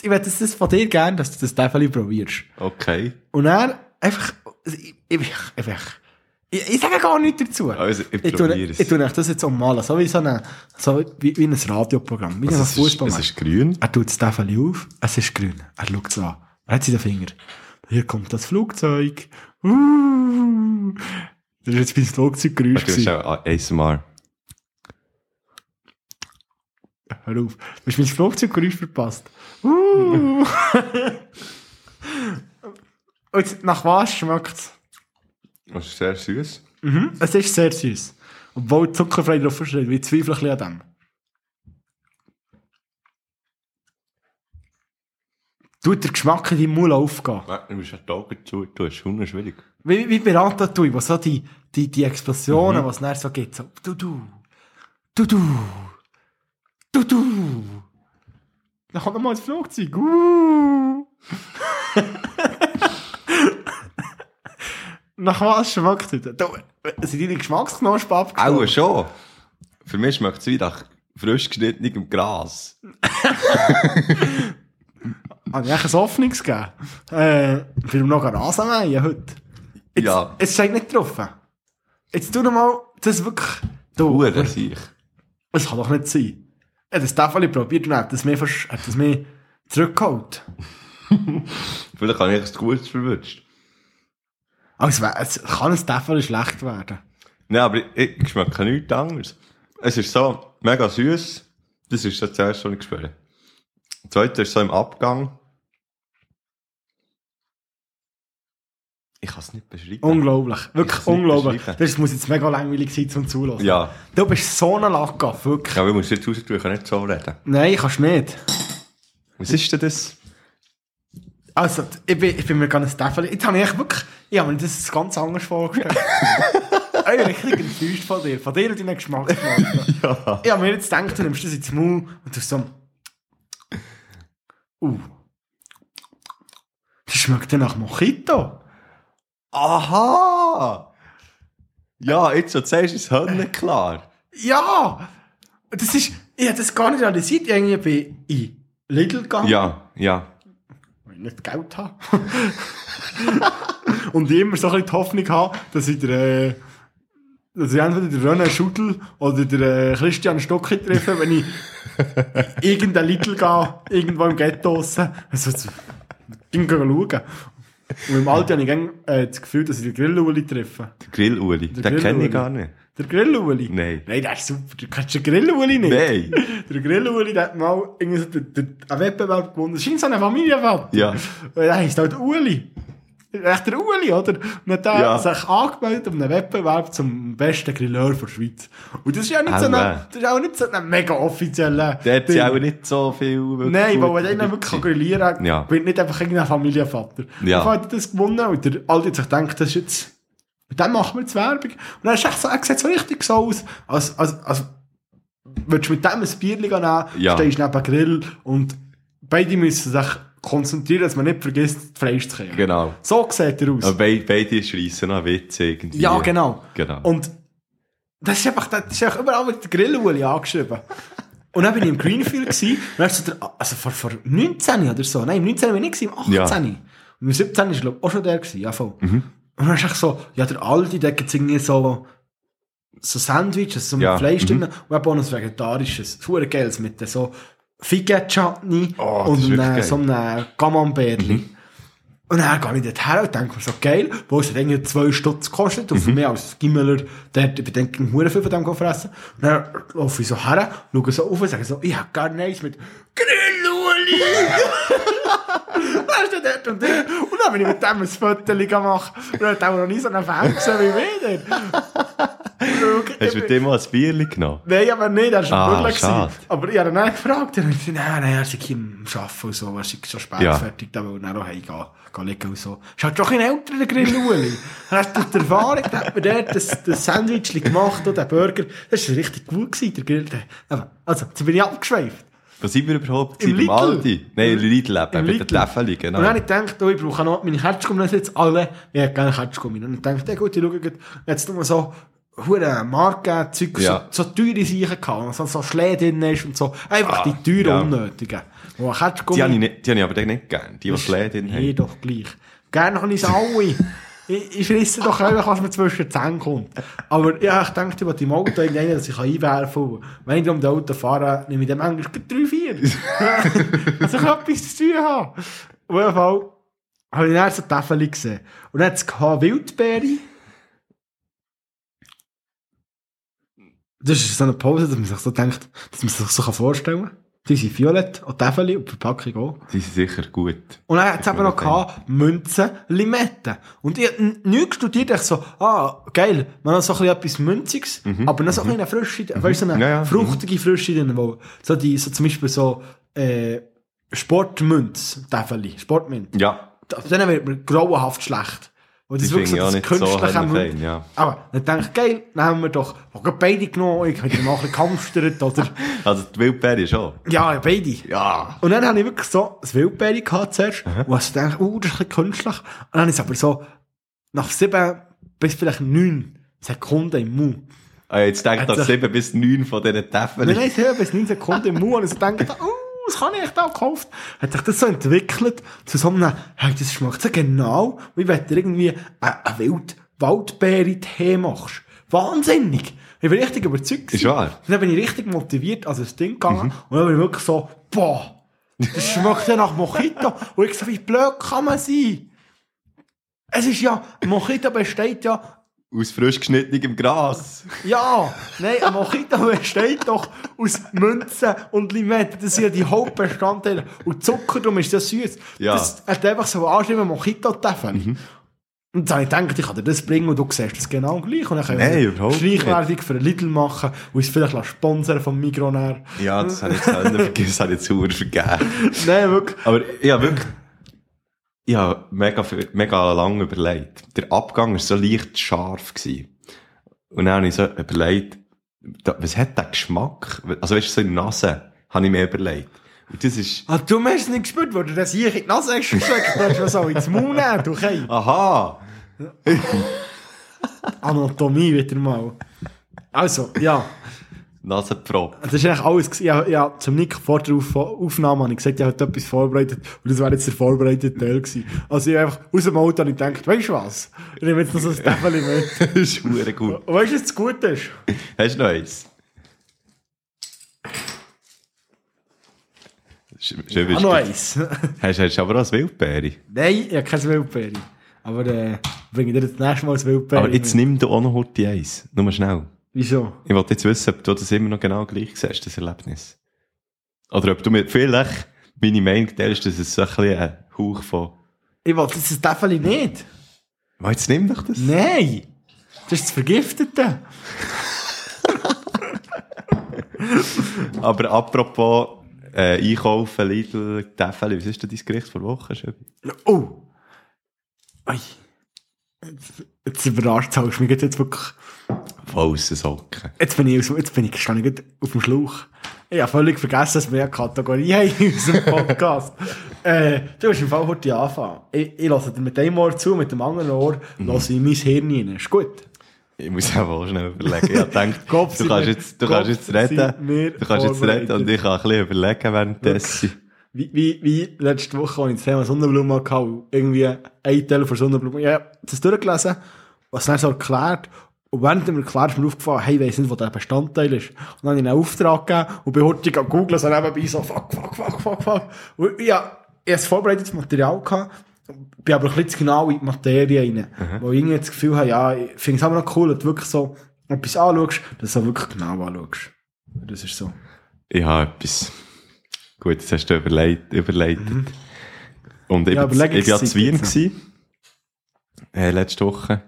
ich werde das von dir gerne, dass du das Tafel probierst. Okay. Und dann einfach, ich, ich, einfach, ich, ich sage gar nichts dazu. Also, ich ich tue, es. ich tue das jetzt ummalen, so wie so ein, so wie, wie ein Radioprogramm, wie ein Also, es, ist, Fußballmatch. es ist grün. Er tut das Tafel auf, es ist grün. Er schaut es an. Er hat sie den Finger. Hier kommt das Flugzeug. Uh. Das war jetzt mein Flugzeuggeräusch. Hast gewesen. auch ASMR. Hör auf. Du hast mein Flugzeuggeräusch verpasst. [laughs] Uh. Und [laughs] jetzt, nach was schmeckt es? Das ist sehr süß. Mhm. Es ist sehr süß. Obwohl zuckerfrei drauf steht. Ich zweifle ein bisschen an dem. Tut der Geschmack in deinem Mund aufgehen. Du musst die Augen zu tun, ist schon schwierig. Wie, wie bei Ratatouille, wo so die, die, die Explosionen, was es dann so gibt, so du du, du du, du du. Dann kommt nochmal das Flugzeug. Uh. Nach was schmeckt es? Da sind deine Geschmacksknospen abgestorben? Auch schon. Für mich schmeckt es wie nach frisch geschnittenem Gras. [laughs] Habe ich ein Offenes gegeben? Äh, für noch einen Rasenmähen heute. Jetzt, Ja. Jetzt steht nicht drauf. Jetzt tu noch mal, das wirklich, du, Hure sich. das kann doch nicht sein. Er hat das Tafel probiert und hat das mir, hat das mir zurückgeholt. [laughs] Vielleicht habe ich etwas Gutes verwünscht. Also, es kann ein Tafel schlecht werden. Nein, aber ich, ich schmecke nichts anderes. Es ist so mega süß. Das ist das zuerst, was ich gespürt habe. Das zweite ist so im Abgang. Ich kann es nicht beschreiben. Unglaublich. Ich Wirklich unglaublich. Das muss jetzt mega langweilig sein zum Zuhören. Ja. Du bist so ein Lacker, wirklich. Ja, aber ich muss jetzt raus tun, ich kann nicht so reden. Nein, kannst nicht. Was ist denn das? Also, ich bin, ich bin mir gar nicht Tafel. Jetzt habe ich wirklich, ich habe mir das ganz anders vorgestellt. [laughs] ich bin richtig enttäuscht von dir, von dir und deinen Geschmacksnoten. [laughs] Ja. Ich habe mir jetzt gedacht, du nimmst das ins Maul und du so. Uh. Das schmeckt ja nach Mojito. Aha! Ja, jetzt, wo du sagst, ist es nicht klar. Ja! Das ist, ich habe das gar nicht realisiert. Ich irgendwie bin in Lidl gegangen, Ja, ja. Weil ich nicht Geld habe. [laughs] und ich immer so ein bisschen die Hoffnung habe, dass ich der, äh, dass ich entweder den René Schudel oder den äh, Christian Stocki treffe, wenn ich in irgendein Lidl gehe, irgendwo im Ghetto draussen. Also, so, ging schauen. Und im Alter habe ich gern, äh, das Gefühl, dass ich den Grill-Uli treffe. Der Grill-Uli. Den Grill-Uli. kenne ich gar nicht. Der Grill-Uli? Nein. Nein, der ist super. Du kennst den Grill-Uli nicht? Nein. Der Grill-Uli, der hat mal irgendwie so den, den, einen Wettbewerb gewonnen. Das ist so ein Familienvater. Ja. Und der heisst halt Uli. Echt der Uli, oder? Und hat der Ja. sich angemeldet auf einen Wettbewerb zum besten Grilleur der Schweiz. Und das ist ja nicht so Aua. ein, das ist auch nicht so ein mega offizieller Der hat ja auch nicht so viel. Nein, weil wenn einer wirklich grillieren kann, Ja. bin nicht einfach irgendein Familienvater. Ja. Hat er das gewonnen und der Aldi hat sich gedacht, das ist jetzt, mit dem machen wir jetzt Werbung. Und dann ist echt so, er sieht so richtig so aus, als, als, als würdest du mit dem ein Bierchen nehmen, Ja. stehst neben dem Grill und beide müssen sich konzentrieren, dass man nicht vergisst, das Fleisch zu kriegen. Genau. So sieht er aus. Aber beide, beide schreissen noch Witze irgendwie. Ja, genau. Genau. Und das ist einfach, das ist einfach überall mit der Grilluli angeschrieben. Und dann bin ich im Greenfield gewesen, und dann so der, also vor, vor 19 oder so, nein, im 19 war ich nicht, im 18. Und im 17 war glaube ich auch schon der gewesen, ja voll. Mhm. Und dann ist echt so, ja der Aldi, der gibt irgendwie so, so Sandwiches, so mit Ja, Fleisch mhm. drin, und eben auch ein vegetarisches, super geiles, mit so Figue-Chutney Oh, und einem, so einem Camembert. Und dann gehe ich dort her und denke mir so, geil, wo es hat irgendwie zwei Stutz gekostet und für mich als Gimmeler, der hat, ich denke, hure viel von dem gefressen. Und dann laufe ich so her, schaue so auf und sage so, ich hab gar nichts mit Grilluli. Weißt du, dort und dort. Und dann bin ich mit dem ein Foto. Und er hat auch noch nie so einen Fan gesehen wie wir dort. Hast du mit dem mal ein Bierchen genommen? Nein, aber nicht, er war Ah, schon wirklich. schade. Aber ich habe ihn dann gefragt, er hat gesagt, nein, nein, er sei am Arbeiten und so, er sei schon spät Ja. fertig, da will er dann auch heimgehen, gehen liegen und so. Ist halt doch ein älterer, der Grill-Uli. er hat durch die Erfahrung, der hat mir dort das, das Sandwich gemacht und den Burger, das war richtig gut gewesen, der Grill. Also, jetzt bin ich abgeschweift. Wo sind wir überhaupt? Im Lidl. Aldi? Nein, im Lidl eben, mit der Tafel, genau. Und dann habe ich gedacht, oh, ich brauche noch meine Herzgummi, jetzt alle, ich hätte gerne Herzgummi. Und ich dachte, ja gut, ich schaue jetzt wir so, hure Marke, Zeug, Ja. so, so teure Sachen gehabt, so, so Schlee drin ist und so. Einfach Ah, die teuren, ja. unnötigen. Ketschgummi- Die habe ich, nicht, die habe ich aber nicht gern. Die, die Schläge drin Nee, haben. doch gleich. Gerne habe ich es alle. Ich, ich frisse doch einfach, was mir zwischen den Zähnen kommt. Aber ja, ich denke, die Auto irgendeinen, dass ich einwerfen kann. Wenn ich um das Auto fahre, nehme ich dann manchmal drei, vier. [laughs] dass ich etwas zu tun habe. Auf jeden Fall habe ich dann so Täfeli gesehen. Und dann hat es Wildbeere. Das ist so eine Pause, dass man sich so denkt, dass man sich so vorstellen kann. Die sind violett, auch Täfeli und die Verpackung auch. Die sind sicher gut. Und dann hat es eben noch gehabt, Münzen, Limetten. Und ich habe nichts studiert, ich so, ah, geil, man hat so ein bisschen etwas Münziges, aber noch so ein bisschen eine frische, weißt du, so eine Mhm. Ja, ja. fruchtige Frische drin, wo, so die, so zum Beispiel so, äh, Sportmünz, Täfeli, Sportmünz. Ja, Dann wird man grauenhaft schlecht. Die das finde ich auch das nicht so künstliche Mün- fein, ja. Aber dann denke ich, geil, dann haben wir doch, auch beide genommen, ich hätte mal ein bisschen gehamstert, oder? [laughs] Also die Wildbeere schon. Ja, beide. Ja. Und dann habe ich wirklich so ein Wildbeere gehabt zuerst. Und ich dachte, uh, das ist ein bisschen künstlich. Und dann habe ich es aber so nach sieben bis vielleicht neun Sekunden im Mund. Ah, jetzt denkt das sich- sieben bis neun von diesen Täfeln. Nein, nein, sieben bis neun Sekunden im Mund. Und ich so gedacht, uh, was kann ich da gekauft? Hat sich das so entwickelt zu so einem, hey, das schmeckt so genau, wie wenn du irgendwie eine, eine Wild Waldbeere-Tee machst. Wahnsinnig! Ich bin richtig überzeugt. Ist wahr. Und dann bin ich richtig motiviert an das Ding gegangen. Und dann bin ich wirklich so, boah, das schmeckt ja nach Mojito. Und ich so, wie blöd kann man sein? Es ist ja, Mojito besteht ja Aus frisch geschnittenem Gras. ja, nein, ein Mojito besteht doch aus Münzen und Limetten. Das sind ja die Hauptbestandteile. Und Zucker, darum ist das süß. Ja. Das hat einfach so anschreiben, Mojito-Täfel. Und dann habe ich gedacht, ich kann dir das bringen und du siehst das genau gleich. Und dann können Nein, wir überhaupt Schleichwerbung für Lidl machen und uns vielleicht sponsern vom Migronair. Ja, das habe ich jetzt auch nicht vergessen, das habe ich jetzt vergeben. Nein, wirklich. Aber ja, wirklich. Ich habe mega, mega lange überlegt. Der Abgang war so leicht scharf. Gewesen. Und dann habe ich so überlegt, was hat der Geschmack? Also weißt du, so in der Nase habe ich mir überlegt. Und das ist, Ah, du hast es nicht gespürt, weil du das hier in die Nase hast gesteckt. Hast was so ins Maul nehmen, du Kei. aha! Anatomie wieder mal. Also, ja. Nasenpfropf. Das ist eigentlich alles. Ja, ja, zum Nick vor der Auf Aufnahme habe ich gesagt, ich habe etwas vorbereitet. Und das wäre jetzt der vorbereitete Teil gewesen. Also ich habe einfach aus dem Auto habe ich gedacht, weißt du was? Ich nehme jetzt noch so ein Täfeli mit. [laughs] Das ist verdammt gut. Und weißt du, was das Gute ist? Hast du noch eins? Sch- Schön, Ah, noch eins. [laughs] Hast hast du aber auch ein Wildbeere? Nein, ich habe kein Wildbeere. Aber äh, bringe dir das nächste Mal das Wildbeere Aber jetzt mit. nimm du auch noch heute eins. Nur mal schnell. Wieso? Ich wollte jetzt wissen, ob du das immer noch genau gleich siehst, das Erlebnis. Oder ob du mir vielleicht meine Meinung teilst, dass es so ein bisschen ein Hauch von... Ich wollte das Täfeli nicht. Oh, jetzt nimm doch das. Nein! Das ist das Vergiftete. Aber apropos äh, Einkaufen, Lidl, Tafel, was ist denn dein Gericht vor Woche? Schöbi? Oh! Ei. Jetzt, überrascht es mich jetzt wirklich. Den Socken. Jetzt bin ich, jetzt bin ich, gerade auf dem Schlauch. Ich habe völlig vergessen, dass wir eine Kategorie haben in unserem [laughs] Podcast. äh, du musst im Fall heute anfangen. Ich, ich lasse dir mit einem Ohr zu, mit dem anderen Ohr lasse ich mein Hirn rein. Ist gut? Ich muss auch schnell überlegen. Ich denke, [laughs] du kannst jetzt, du kannst jetzt reden. Du kannst jetzt reden und ich kann ein bisschen überlegen währenddessen. Wie, wie, wie letzte Woche, als ich das Thema Sonnenblume hatte, und irgendwie ein Teil von Sonnenblume, ja, das durchgelesen, was dann so erklärt, und während dem Erklären ist mir aufgefallen, hey, ich weiss nicht, wo der Bestandteil ist. Und dann habe ich einen Auftrag gegeben und bin heute googeln, so nebenbei so, fuck, fuck, fuck, fuck, fuck. Und ich habe ein vorbereitetes Material gehabt, bin aber ein bisschen zu genau in die Materie rein. Wo ich irgendwie das Gefühl habe, ja, ich finde es aber noch cool, dass du wirklich so etwas anschaust, dass du auch wirklich genau anschaust. Das ist so. Ich habe etwas. Gut, das hast du überlegt, überleitet. Und ich, Ja, war ja zu Wien. Gewesen, äh, letzte Woche.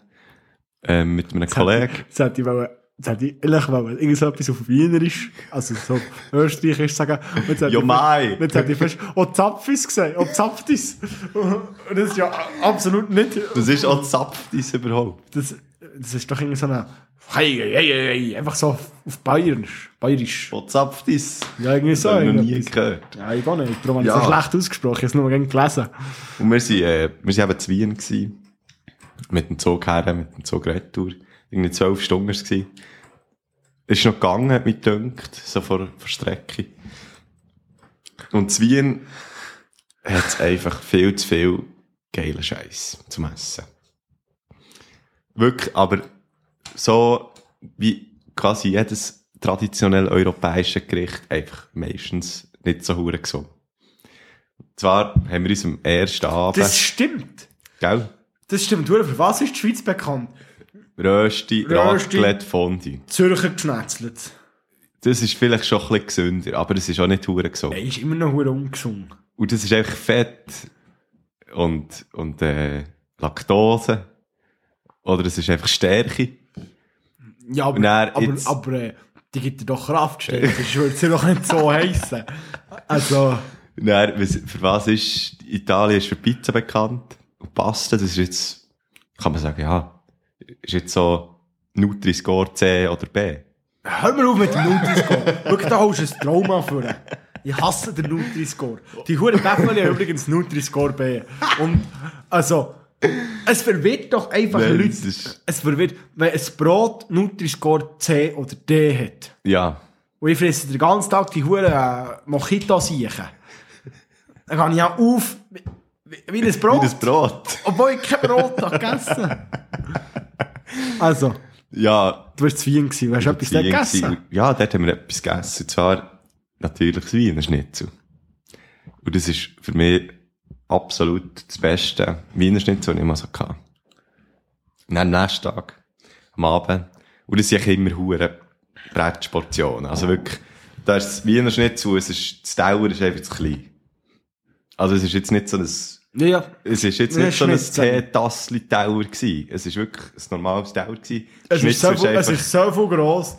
Ähm, mit einem Kollegen. Jetzt hätte ich wollen, jetzt hätte ich ehrlich wollen, irgend so etwas auf Wienerisch, also so Österreichisch sagen. Und jetzt Jo mai. Jetzt hätte ich fast, oh Zapfis gesagt, oh Zapftis. Und das ist ja absolut nicht, Das ist auch Zapftis überhaupt. das, das ist doch irgendwie so eine, hey, hey, hey, einfach so auf Bayerisch, Bayerisch. Auch Zapftis. Ja, irgendwie so. Ich noch nie irgendetwas. gehört. Ja, ich gar nicht, darum habe ich Ja. es so schlecht ausgesprochen, ich habe es nur gerne gelesen. Und wir sind, äh, wir sind eben zu Wien gewesen. Mit dem Zug her, mit dem Zug retour. irgendwie zwölf Stunden war es. Ist noch gegangen, hat mich gedünkt, so vor, vor Strecke. Und zu Wien hat es einfach viel zu viel geilen Scheiß zum Essen. Wirklich, aber so wie quasi jedes traditionell europäische Gericht einfach meistens nicht so hure gesund. Zwar haben wir uns am ersten Abend, Das stimmt. gell? Das stimmt. Für was ist die Schweiz bekannt? Rösti, Rösti. Raclette, Fondue. Zürcher geschnetzelt. Das ist vielleicht schon ein bisschen gesünder, aber es ist auch nicht hure gesund. Ey, ist immer noch hure ungesund. Und das ist einfach Fett und, und äh, Laktose. Oder es ist einfach Stärke. Ja, aber, aber, jetzt- aber äh, die gibt dir doch Kraft, Das würde sie doch nicht so heissen. Also, was- für was ist Italien ist für Pizza bekannt? Pasta, das ist jetzt, kann man sagen, ja, ist jetzt so Nutri-Score C oder B. hör mal auf mit dem Nutri-Score. Schau, da holst du ein Trauma vor. Ich hasse den Nutri-Score. Die Huren Bäffeli haben übrigens Nutri-Score B. Und, also, es verwirrt doch einfach Nein, Leute. Es verwirrt, wenn ein Brot Nutri-Score C oder D hat. Ja. Und ich fresse den ganzen Tag die Huren äh, Mojitos siechen. Dann kann ich ja auf, wie, ein Brot. Wie das Brot. Obwohl ich kein Brot habe gegessen. [laughs] Also, Ja. du warst zu Wien gewesen. Hast du etwas dort gegessen? Ja, dort haben wir etwas gegessen. Und zwar natürlich das Wiener Schnitzel. Und das ist für mich absolut das beste Wiener Schnitzel, das ich mal so hatte. Und dann am nächsten Tag, am Abend. Und das sind immer hure Brettsportionen. Also wirklich, da ist das Wiener Schnitzel, es ist, das Dauer ist einfach zu klein. Also es ist jetzt nicht so ein, Ja, ja. es ist jetzt Ja, nicht so ein. Teetassli-Dauer gewesen. Es ist wirklich ein normales Dauer gewesen. Es ist, so, viel- es ist so viel gross,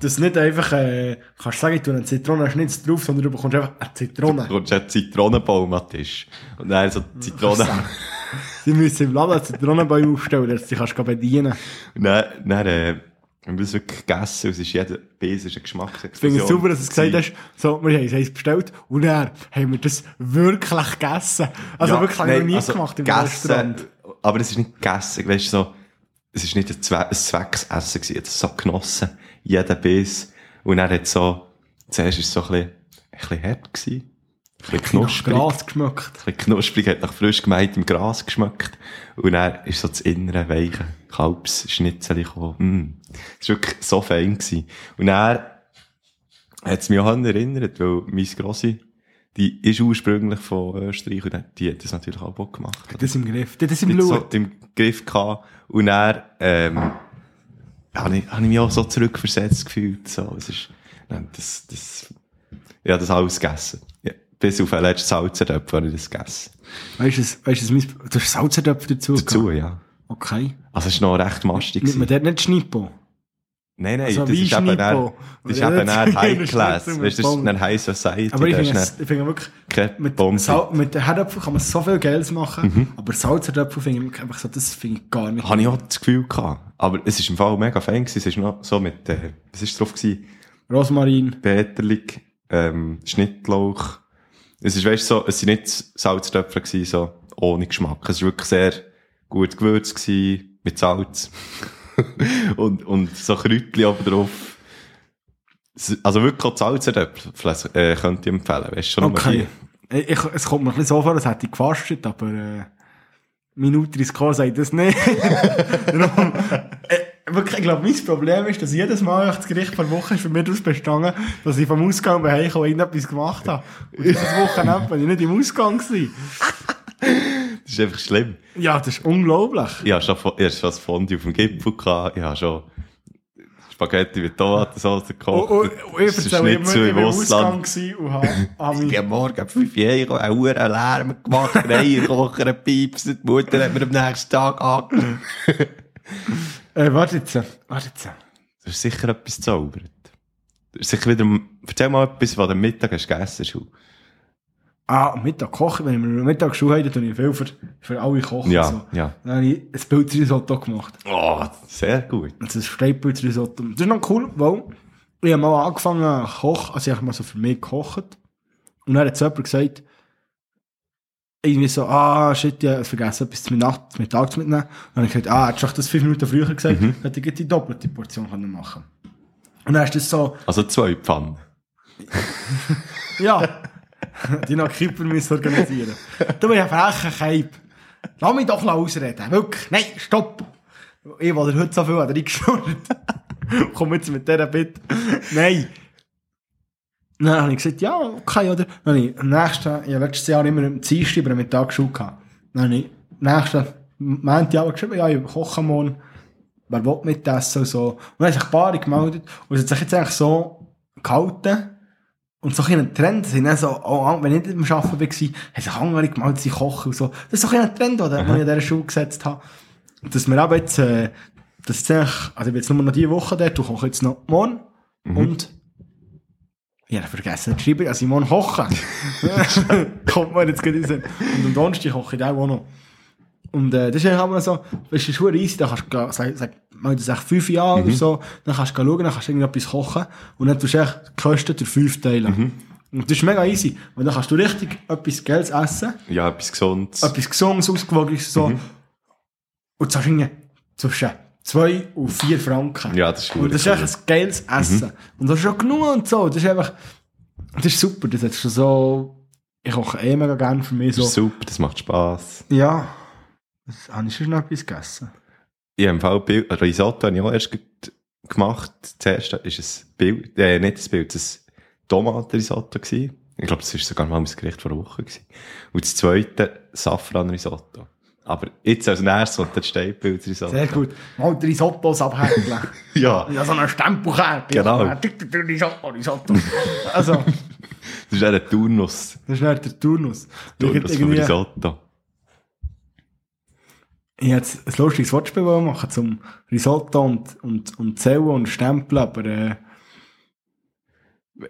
dass du nicht einfach, äh, kannst sagen, tue eine Zitronenschnitzel drauf, sondern du bekommst einfach eine Zitrone. Du kommst einen Zitronenbaum an den Tisch. Und dann so Zitronen. Sie müssen im Laden einen Zitronenbaum aufstellen, dass du dich kannst bedienen Und dann, dann, äh, haben wir das wirklich gegessen. und Es ist jeder Biss ist ein Geschmacksexplosion. Ich finde es super, dass du gesagt gewesen. hast, so, wir haben es bestellt und dann haben wir das wirklich gegessen. Also Ja, wirklich, habe ich noch nie also gemacht im gegessen, Restaurant. Aber es ist nicht gegessen, weißt du, so, es ist nicht ein, Zwe ein Zwecksessen gewesen. Es ist so genossen. Jeder Biss. Und dann hat so, zuerst ist es so ein bisschen, ein bisschen hart gewesen. Bisschen Nach knusprig. Gras geschmeckt. Ein bisschen knusprig, hat nach frisch gemeitem Gras geschmeckt. Und dann ist so das innere, weiche Kalbsschnitzel gekommen. Mm. Das war wirklich so fein gewesen. Und dann hat es mich auch erinnert, weil meine Grossi, die ist ursprünglich von Österreich und die hat das natürlich auch Bock gemacht. Das im Griff. Das im hat so Blut. im Griff gehabt. Und dann, ähm, habe ich, hab ich mich auch so zurückversetzt gefühlt. So, es ist, das, das, ja, das alles gegessen. Bis auf den letzten Salzerdöpfel habe ich das gegessen. Weißt du, weißt du, mein- du hast Salzerdöpfe dazu Dazu, gehabt? ja. Okay. Also, es war noch recht mastig. Nimmt man dort nicht Schnippo? Nein, nein, Also das ist eben dann, das ist eben [laughs] ist High ein Class. Weißt das ist dann High Society. Aber ich finde, ist finde wirklich, mit, Pommes Sal mit den Herdöpfeln kann man so viel Geiles machen, Mhm. aber Salzerdöpfel finde ich einfach so, das finde ich gar nicht. Habe ich auch das Gefühl gehabt. Aber es ist im Fall mega fein gewesen. Es ist noch so mit, äh, was ist drauf gewesen? Rosmarin. Peterlig, ähm, Schnittlauch. Es ist, weißt so, es sind nicht Salztöpfe gewesen, so ohne Geschmack. Es war wirklich sehr gut gewürzt gewesen, mit Salz. [laughs] und, und so Kräutchen oben drauf. Also wirklich auch Salztöpfe, äh, könnte ich empfehlen, weißt du, schon Okay. die. Ich, es kommt mir ein bisschen so vor, als hätte ich gefastet, aber äh, mein Nutri-Score sagt das nicht. [laughs] Darum, äh, ich glaube, mein Problem ist, dass jedes Mal das Gericht vor Woche ist für mich daraus bestanden, dass ich vom Ausgang bei und irgendetwas gemacht habe. Und dieses Wochenende bin ich nicht im Ausgang gewesen. Das ist einfach schlimm. Ja, das ist unglaublich. Ich habe schon, ich habe schon das Fondue auf dem Gipfel gehabt, ich habe schon Spaghetti mit Tomatensauce gekocht. Und, und, und ich das ist erzähle immer, nicht so ich im war Ausland. und habe, Ich habe morgen 5 Euro einen hohen Lärm gemacht, [laughs] einen Eierkocher, einen Pieps, die Mutter hat mir am nächsten Tag angerufen. Äh, warte jetzt, warte jetzt. Das ist sicher etwas zaubert. Sicher wieder, erzähl mal etwas, was du am Mittag hast gegessen hast. Ah, am Mittag kochen, wenn wir am Mittag Schule haben, dann ich viel für, für alle kochen. Ja, so. ja. Dann habe ich ein Pilzrisotto gemacht. Oh, sehr gut. Also ein Steinpilzrisotto. Das ist noch cool, weil ich habe mal angefangen zu kochen, also ich habe mal so für mich gekocht. Und dann hat jemand gesagt, irgendwie so, ah, shit, ja, vergessen, etwas zum Nacht, mittags mitnehmen. Dann habe ich gesagt, ah, hättest du das fünf Minuten früher gesagt, Mhm. hätte ich die doppelte Portion können machen Und dann ist das so, Also zwei Pfannen. [laughs] ja, die noch Kipper müssen organisieren. Du bist ein frecher Keib. Lass mich doch ausreden. Wirklich. Nein, stopp. Ich dir heute so viel an dir eingeschnurrt. [laughs] Komm jetzt mit dieser Bitte. Nein. Dann habe ich gesagt, ja, okay, oder? Dann habe ich nächsten, ich habe letztes Jahr immer am Dienstag über den Mittag Schule gehabt. Dann habe ich nächsten Montag auch geschrieben, ja, ich koche morgen. Wer will mitessen und so. Und dann haben sich ein paar gemeldet. Und es hat sich jetzt eigentlich so gehalten. Und so ein Trend, sind dann so, oh, wenn ich nicht am Arbeiten war, haben sich andere gemeldet, sie kochen und so. Das ist so ein Trend, den ich an dieser Schule gesetzt habe. Dass wir aber jetzt, äh, das ist eigentlich, also ich bin jetzt nur noch diese Woche dort, du kochst jetzt noch morgen. Und, ich habe vergessen zu schreiben, also ich morgen kochen. [laughs] Kommt mir jetzt gerade Sinn. Und am Donnerstag koche ich auch noch. Und äh, das ist eigentlich aber so, das ist schon easy, da kannst du, sag, sag, mal das echt fünf Jahre oder so, dann kannst du schauen, dann kannst du irgendetwas kochen und dann tust du echt die Kosten durch fünf teilen. Und das ist mega easy, weil dann kannst du richtig etwas Geld essen, Ja, etwas Gesundes. etwas Gesundes, Ausgewogenes, so, und zahlst irgendwie zwischen zwei und vier Franken. Ja, das ist Und das ist cool. echt ein geiles Essen. Und das ist schon genug und so, das ist einfach, das ist super, das hat schon so, ich koche eh mega gerne für mich Das so. ist super, das macht Spass. Ja. Das habe ich schon noch etwas gegessen. Ich habe im Fall Bild, Risotto habe ich auch erst ge- gemacht. Das erste ist ein Bild, äh, nicht das Bild, das Tomatenrisotto gewesen. Ich glaube, das war sogar mal das Gericht vor einer Woche gewesen. Und das zweite Safran-Risotto. Aber jetzt als nächstes kommt das Steinpilz-Risotto. Sehr gut. Mal die Risottos abhängeln. [laughs] Ja, ja, so einen Stempelkärtchen. Genau. Risotto, Risotto. Also, [laughs] das ist eher ein Turnus. das ist nicht der Turnus. Turnus vom Risotto. ich hätte ein lustiges Wortspiel machen zum Risotto und, und, und Zählen und Stempeln, aber äh,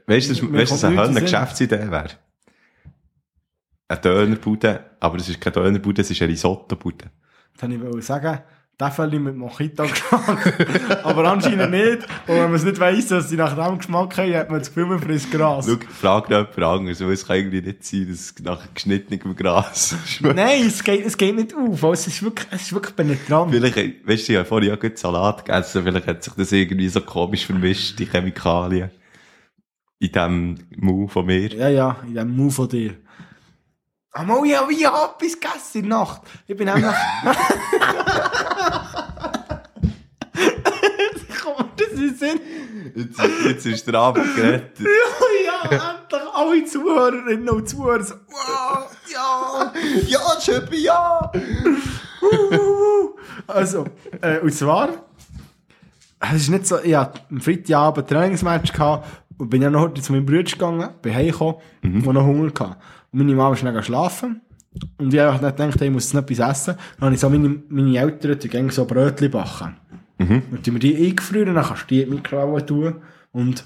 Weißt du, das- Mir weißt du, was eine. Geschäftsidee wäre? Eine Dönerbude, aber das ist keine Dönerbude, das ist eine Risottobude. das wollte ich sagen, den Fälle mit Mojito geschmeckt. [laughs] aber anscheinend nicht. Und wenn man es nicht weiss, dass sie nach dem Geschmack haben, hat man das Gefühl, man frisst Gras. Schau, frag noch jemand anderes, weil es kann irgendwie nicht sein, dass es nach geschnittenem Gras [laughs] schmeckt. Nein, es geht, es geht nicht auf. Also, Es ist wirklich, es ist wirklich penetrant. Vielleicht, weißt du, ich habe vorhin auch gut Salat gegessen, vielleicht hat sich das irgendwie so komisch vermischt, die Chemikalien. In dem Mund von mir. Ja, ja, in dem Move von dir. Aber ich habe ich hab etwas gegessen in der Nacht. Ich bin einfach... Komm, das ist Sinn. Jetzt, ist- jetzt ist der Abend gerettet. Ja, ja, endlich alle Zuhörerinnen und Zuhörer so, wow, ja, Ja, Schöppi, ja! Also, äh, und zwar, es ist nicht so, ich hatte am Freitagabend ein Trainingsmatch gehabt und bin ja noch heute zu meinem Bruder gegangen, bin heimgekommen und noch Hunger gehabt. Und meine Mama ist dann schlafen. Und ich habe einfach nicht gedacht, hey, ich muss noch etwas essen. Dann habe ich so meine, meine Eltern, die gehen so Brötchen backen. Mhm. Und die die eingefrieren, dann kannst du die in die Mikrowelle tun und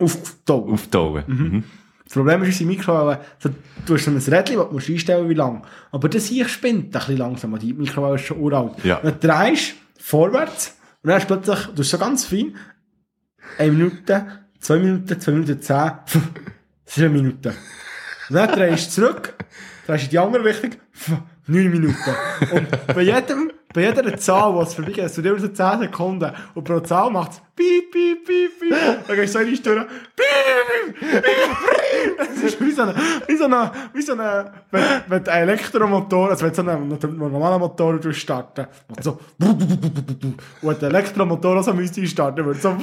auftauen. Auftauen. Mhm. Das Problem ist, unsere Mikrowelle, so, du hast ein Rädchen, das du musst einstellen wie lang. Aber das hier spinnt ein bisschen langsam, weil die Mikrowelle ist schon uralt. Ja. Dann drehst du vorwärts und dann hast du plötzlich, du hast so ganz fein, eine Minute, zwei Minuten, zwei Minuten zehn, das ist eine Minute. Und dann drehst du zurück, drehst in die andere Richtung, neun Minuten. Und bei jedem, bei jeder Zahl, die es vorbeigeht, es tut immer so 10 Sekunden. Und pro Zahl macht es piep, piep, piep, piep. Dann gehst du so in die Stunde, piep, piep. [laughs] Es ist wie so eine, wie so eine, wie so eine, wenn, wenn der Elektromotor, also wenn so einen normalen Motor du starten, macht so, und der Elektromotor also müsste starten, würde so,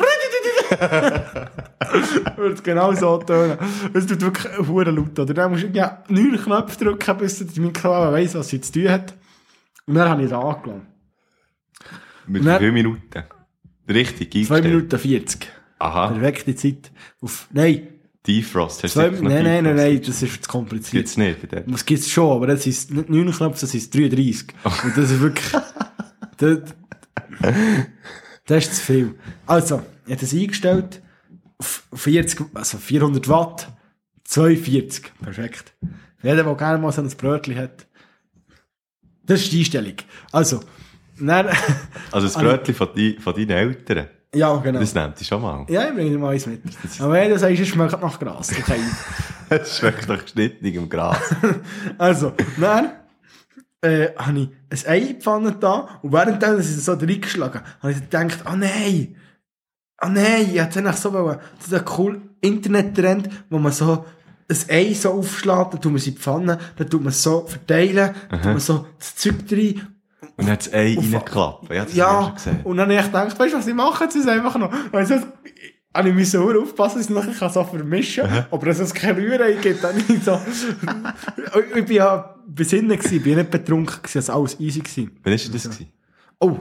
[laughs] würde es genau so tönen. Es tut wirklich hure laut, oder? Dann musst du ja neun Knöpfe drücken, bis die Mikrowelle weiss, was sie zu tun hat. Und dann habe ich es angelassen. Mit wie vielen Minuten? Richtig, 2 eingestellt. Minuten 40. Aha, Perfekte Zeit. Auf, nein, Defrost. Hast du zwei, nein, nein, nein, nein, das ist zu kompliziert. Gibt's nicht bei dir? Das gibt's schon, aber das ist nicht 9 Knöpfe, das ist 33. Und das ist wirklich, [laughs] das, das ist zu viel. Also, ich habe das eingestellt, auf 40, also 400 Watt, 42. Perfekt. Für jeden, der gerne mal so ein Brötchen hat. Das ist die Einstellung. Also, dann, [laughs] Also das Brötchen von, die, von deinen Eltern, ja, genau. das nimmt dich schon mal. Ja, ich bringe dir mal eins mit. Aber wenn du sagst, es schmeckt nach Gras, [laughs] okay. Es schmeckt nach geschnittenem Gras. [laughs] Also, dann äh, habe ich ein Ei Pfanne da und während ist es so reingeschlagen. habe ich gedacht, ah nein, ah nein, ich hätte eigentlich so wollen, das ist ein cooler Internettrend, wo man so ein Ei so aufschlägt, dann tut man es in die Pfanne, dann tut man es so verteilen, dann tut man so das Zeug rein Und dann hat das Ei reingeklappt. Ja, das ja, und dann habe ich gedacht, weißt du, was ich mache? Jetzt ist einfach noch, also, habe ich müssen sehr aufpassen, dass ich es nachher so vermischen kann. Aber dass es keine Rührei gibt, dann ich so, [laughs] ich bin ja besinnen gewesen, ich bin nicht betrunken gewesen, es war alles easy gewesen. Wann ist das gewesen? Oh,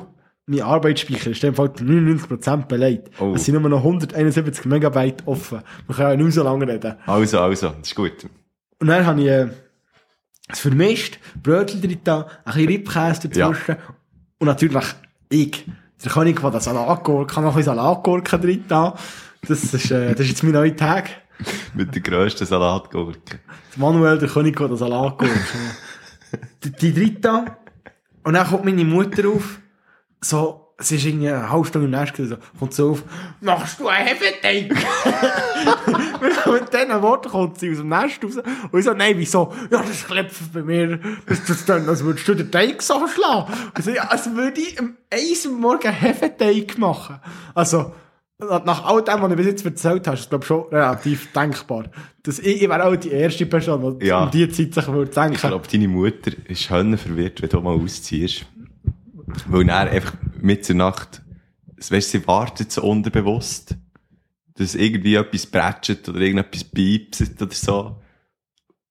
mein Arbeitsspeicher ist in dem Fall 99% belegt. Oh. Es sind nur noch 171 Megabyte offen. Wir können ja nicht so lange reden. Also, also, das ist gut. Und dann habe ich äh, es vermischt, Brötchen drin ein bisschen Riebkäse dazwischen. Und natürlich ich, der König von der Salatgurke, kann noch ein Salatgurke drin da. Das ist, äh, das ist jetzt mein neuer Tag. Mit der grössten Salatgurke. Manuel, der König von der Salatgurke. [laughs] die, die drin da. Und dann kommt meine Mutter auf, so, es ist irgendwie eine halbe Stunde im Nest gewesen, so, kommt so auf, machst du [laughs] einen Hefeteig? Mit diesen Worten kommt sie aus dem Nest raus. Und ich so, nein, wieso? Ja, das klebt bei mir, das tut dann, als würdest du den Teig so schlagen. Ich so, ja, als würde ich am eins am Morgen einen Hefeteig machen. Also, nach all dem, was du bis jetzt erzählt hast, ist glaube ich schon relativ denkbar. Dass ich, ich wäre auch die erste Person, die Ja. um die Zeit sich würde denken. Ich glaube, deine Mutter ist Hönne verwirrt, wenn du mal ausziehst. Weil er einfach mit der Nacht, weißt sie wartet so unterbewusst, dass irgendwie etwas bretschet oder irgendetwas piepset oder so.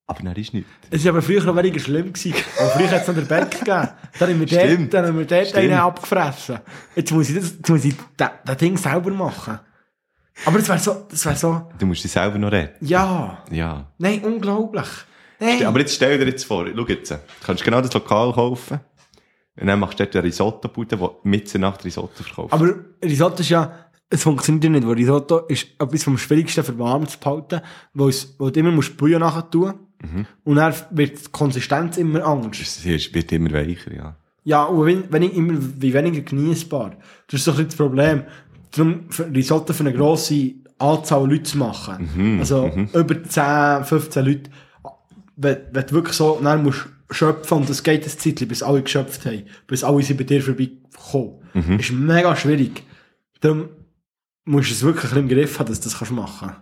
Aber dann ist nichts. Es war aber früher noch weniger schlimm. Gewesen. Aber früher hat es noch den Beck gegeben. Dann haben wir dort, Stimmt. dann haben wir dort Stimmt. einen abgefressen. Jetzt muss ich das, jetzt muss ich das, das Ding selber machen. Aber das wäre so, das wäre so, Du musst dich selber noch retten. ja. Ja. Nein, unglaublich. Nein. Aber jetzt stell dir jetzt vor, schau jetzt, du kannst genau das Lokal kaufen. Und dann machst du dort eine Risotto-Bude, die mit der Nacht Risotto verkauft. Aber Risotto ist ja, es funktioniert ja nicht, weil Risotto ist etwas vom Schwierigsten für warm zu behalten, wo, es, wo du immer musst Brühe nachher tun Und dann wird die Konsistenz immer anders. es wird immer weicher, ja. Ja, und wenn, wenn ich immer, wie weniger genießbar. Das ist doch nicht das Problem. Darum, Risotto für eine grosse Anzahl Leute zu machen. also, über 10, 15 Leute. Wenn, wenn du wirklich so, dann musst schöpfen, und das geht ein Zeitchen, bis alle geschöpft haben. Bis alle sind bei dir vorbeikommen. Ist mega schwierig. Darum musst du es wirklich ein im Griff haben, dass du das kannst machen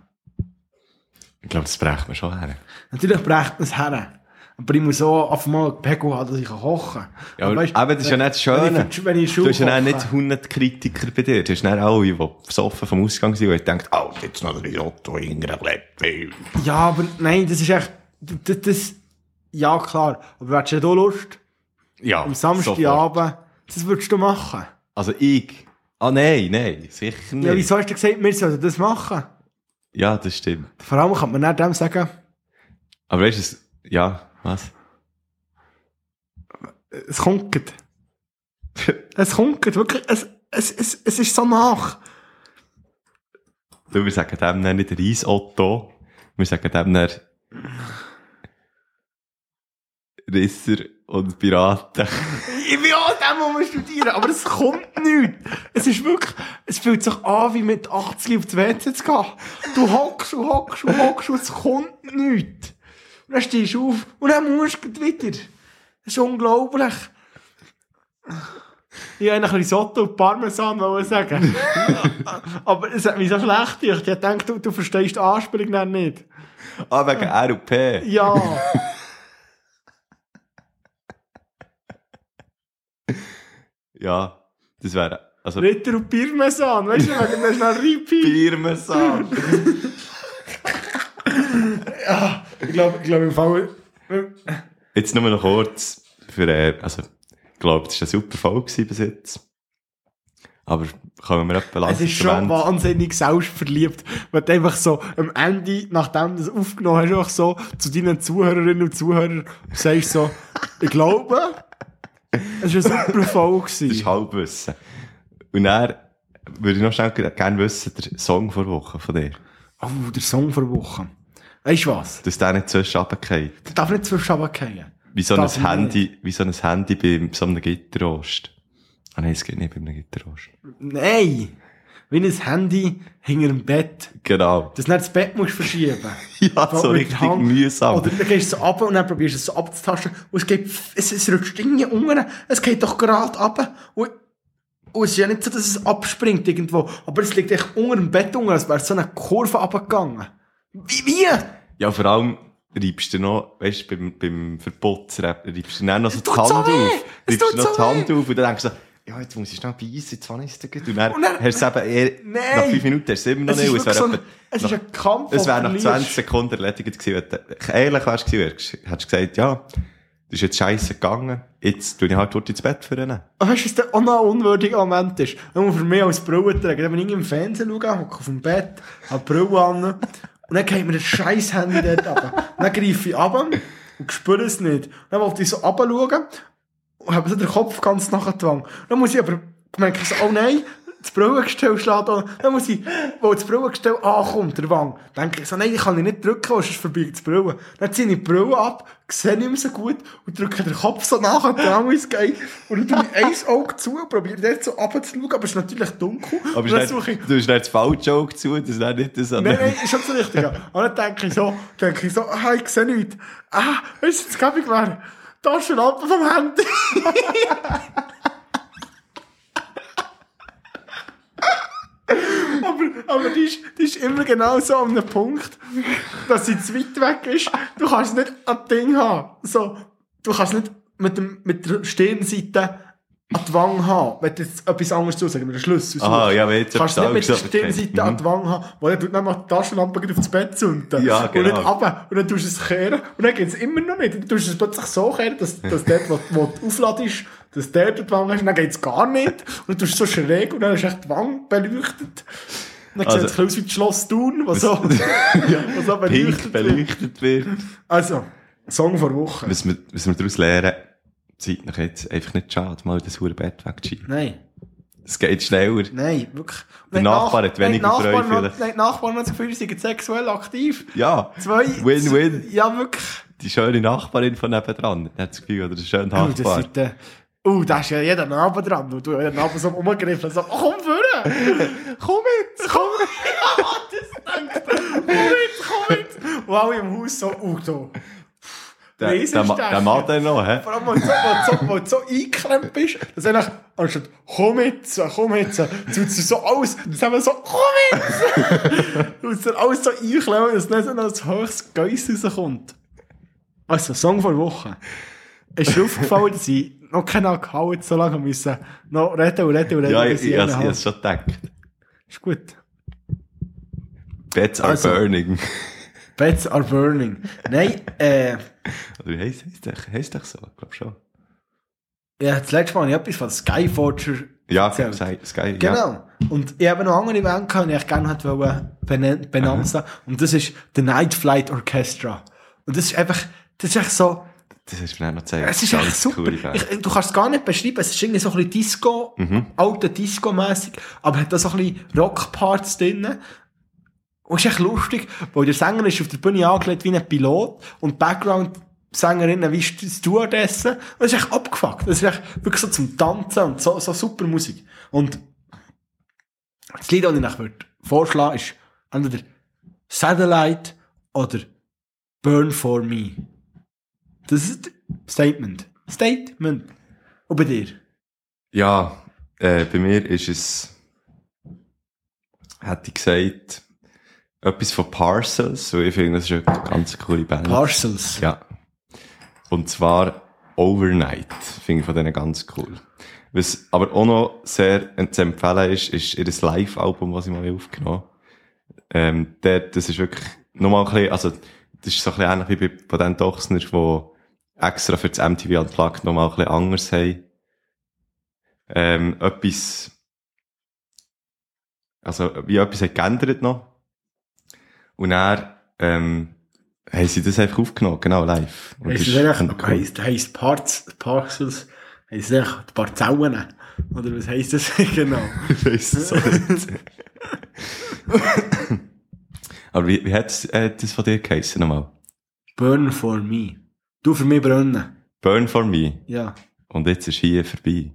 Ich glaube, das brechen wir schon her. Natürlich brächt man es her. Aber ich muss auch auf einmal einen Pegel haben, dass ich kochen kann. Ja, aber, aber das ist ja nicht das Wenn Schöne. ich, wenn ich Du hast ja nicht 100 Kritiker bei dir. Du hast dann alle, die besoffen vom Ausgang sind, und denken, oh, jetzt noch ein Risotto in einer Glätte. Ja, aber nein, das ist echt, das, das ja klar, aber hättest du da Lust, Ja, am. Samstagabend, das würdest du machen? Also ich? Ah, nein, nein, sicher nicht. Ja, wieso hast du gesagt, wir sollen das machen? Ja, das stimmt. Vor allem kann man nicht dem sagen, Aber weißt du, es- ja, was? es kunkelt. es kunkelt, wirklich, es, es, es, es ist so nach. Du, wir sagen dem dann nicht Reis-Otto. Wir sagen dem dann Risser und Piraten. Ich will auch dem, wir studieren, aber es kommt nicht. Es ist wirklich, es fühlt sich an, wie mit 80 aufs WC zu gehen. Du hockst und hockst und hockst und es kommt nicht. Und dann stehst du auf und dann musst du wieder. Das ist unglaublich. Ich wollte eigentlich Risotto und Parmesan sagen. [laughs] aber es hat mich so schlecht gemacht. Ich dachte, du, du verstehst die Anspielung dann nicht. Ah, wegen RP. Ja. [laughs] Ja, das wäre, also, Ritter und Parmesan. Weißt du, wegen der schnell Repeat. Birmensan. Ja, ich glaube, ich glaube im Fall. Jetzt nur noch kurz für, äh, also, ich glaube, das war eine super gewesen bis jetzt. Aber kommen wir etwa Es langsam ist schon wahnsinnig selbstverliebt, wenn du einfach so am Ende, nachdem du das aufgenommen hast, einfach so zu deinen Zuhörerinnen und Zuhörern sagst so, ich glaube, es war eine super Folge. [laughs] Das ist. Halbwissen. Und dann würde ich noch schnell gerne wissen, der Song vor Woche von dir. Oh, der Song vor Woche. Weißt du was? Dass der nicht zwischen runterfällt. Der darf nicht zwischen Schaben fallen. Wie so ein Handy, wie so ein Handy bei so einem Gitterrost. Ah nein, es geht nicht bei einem Gitterrost. Nein! Wie ein Handy hinter dem Bett. Genau. Dass du nicht das Bett musst verschieben [laughs] Ja, so richtig Hand. mühsam. Oder dann gehst du so runter und dann probierst du es so abzutasten. Und es geht, es, es rutscht irgendwie unten. Es geht doch gerade runter. Und, und es ist ja nicht so, dass es abspringt irgendwo. Aber es liegt echt unter dem Bett unten, als wäre so eine Kurve runtergegangen. Wie, wie? Ja, vor allem reibst du noch, weißt du, beim, beim Verputzen, reibst du dann noch so die Hand auf. Es Reibst du noch die Hand auf und dann denkst du ja, jetzt muss ich schnell beißen, jetzt habe ich es gut. Und dann, Und dann- hast du es eben [laughs] Nein. nach fünf Minuten hast du es immer noch Es nicht. ist Es so ein, es ist ein Kampf, es wäre nach du 20 verlierst. Sekunden erledigt gewesen. Wenn du ehrlich wärst gewesen, hättest du gesagt, ja, das ist jetzt scheiße gegangen, jetzt tue ich halt dort ins Bett für ihn. Ah, weißt du, was der auch noch ein unwürdiger Moment ist? Nur für mich als Brillenträger. Wenn ich im Fernsehen schaue, hocke auf dem Bett, habe die Brille an, und dann geht mir das scheiß Handy dort ab. Dann greife ich ab und spüre es nicht. Dann wollte ich so runterschauen und habe so den Kopf ganz nachher Dann muss ich aber merke ich so, oh nein, das Brillengestell schlägt an. Dann muss ich, wo das Brillengestell ankommt, der Wang, denke ich so, nein, ich kann ihn nicht drücken, sonst verbirgt das Brille. Dann ziehe ich die Brille ab, sehe nicht mehr so gut und drücke den Kopf so nachher dran, wie es geht. Und dann tue ich ein Auge zu und probiere dort so runterzuschauen, aber es ist natürlich dunkel. Aber und dann ist suche ich, nicht, du hast nicht das Falljoke zu, das ist nicht das an Nein, nein, ist schon so richtig. ja. Und dann denke ich so, denke ich so, ah, ich sehe nichts. Ah, weißt du, jetzt gebe ich mir Taschenlampe vom Handy. aber, aber die ist, die ist immer genau so an einem Punkt, dass sie zu weit weg ist. Du kannst nicht ein Ding haben. So, du kannst nicht mit, dem, mit der Stirnseite an die Wange haben, wenn du jetzt etwas anderes zu sagen, mit dem Schlüssel. Suchst. ja, wenn jetzt kannst etwas nicht mit der Stirnseite an die Wange haben, weil dann tut nämlich die Taschenlampe gleich aufs Bett zünden. Ja, Und nicht genau. runter. Und dann tust du es kehren. Und dann geht es immer noch nicht. Dann tust du es plötzlich so kehren, dass, dass dort, wo, wo du aufladest, dass der dort die Wange hast. Und dann geht es gar nicht. Und dann tust du es so schräg und dann ist echt die Wange beleuchtet. Und dann Also- sieht es aus wie das Schloss Thun, was so, [laughs] was so Pink beleuchtet wird. beleuchtet wird. Also, Song vor Woche. Was wir, was wir daraus lernen, Zeit nach jetzt einfach nicht schade, mal das hure Bett wegzuschieben. Nein. Es geht schneller. Nein, wirklich. Der Nachbar hat weniger Freude Nachbarn vielleicht. Nein, die Nachbarn haben das Gefühl, sie sind sexuell aktiv. Ja. Zwei. Win-win. Ja, wirklich. Die schöne Nachbarin von nebendran. Die hat das Gefühl, oder der schöne Oh, Nachbar. oh, da ist ja jeder Nachbar dran. Und du hast den Nachbar so umgegriffen. So, komm vorne. [laughs] komm mit. [laughs] Komm mit. ja, das denkt. Komm mit, komm mit. Und alle im Haus so, oh, so. Der, der, der Mann dann noch, hä? Vor allem, weil du so, du so, du so eingeklemmt bist, dass eigentlich, anstatt, komm jetzt, komm jetzt, tut sie so aus, dann wir so, komm jetzt! [laughs] und dann alles so einklemmen, dass nicht so ein höchstes Geiss rauskommt. Also, Song vor Woche. Ist dir aufgefallen, dass ich noch keinen Alkohol so lange müssen, noch reden und reden und reden, Ja, ich, ich, ich, ich hab's schon gedacht. Ist gut. Beds are Also. burning. Beds are burning. Nein, äh, Oder heisst, heisst, doch- heisst doch so? Ich glaube schon. ja, das letzte Mal habe ich etwas von Skyforger Ja, erzählt. Sky, Sky, ja. Genau. Und ich habe noch andere Event gehabt, die ich gerne benen- benannt haben. Und das ist The Night Flight Orchestra. Und das ist einfach, das ist echt so, Das hast du mir auch noch gezeigt. es ist echt super. Ich, du kannst es gar nicht beschreiben. Es ist irgendwie so ein bisschen Disco, alte Disco-mässig, aber hat da so ein bisschen Rock-Parts drin. Und es ist echt lustig, weil der Sänger ist auf der Bühne angelegt wie ein Pilot und die Background-Sängerinnen wie St- Stewardessen. Und das ist echt abgefuckt. Das ist echt wirklich so zum Tanzen und so, so super Musik. Und das Lied, das ich würde vorschlagen ist entweder Satellite oder Burn for Me. Das ist Statement. Statement. Und bei dir? Ja, äh, bei mir ist es, hätte ich gesagt, etwas von Parcels, weil ich finde, das ist eine ganz coole Band. Parcels. Ja. Und zwar Overnight, finde ich von denen ganz cool. Was aber auch noch sehr zu empfehlen ist, ist ihr Live-Album, was ich mal aufgenommen habe. Ähm, der, das ist wirklich nochmal ein bisschen, also, das ist so ein bisschen ähnlich wie bei, bei den Dochsner, die extra für das MTV Unplugged nochmal ein bisschen anders haben. Ähm, etwas, also, wie etwas hat geändert noch. Und dann, ähm, haben sie das einfach aufgenommen, genau, live. Und Heisst das ist eigentlich, heisst, heisst Parts, Parcels, heisst das die Parzellen? Oder was heisst das [laughs] genau? Ich weiss es auch nicht. Aber wie, wie hat äh, das von dir geheissen nochmal? Burn for me. Du für mich brennen. Burn for me. Ja. Und jetzt ist hier vorbei.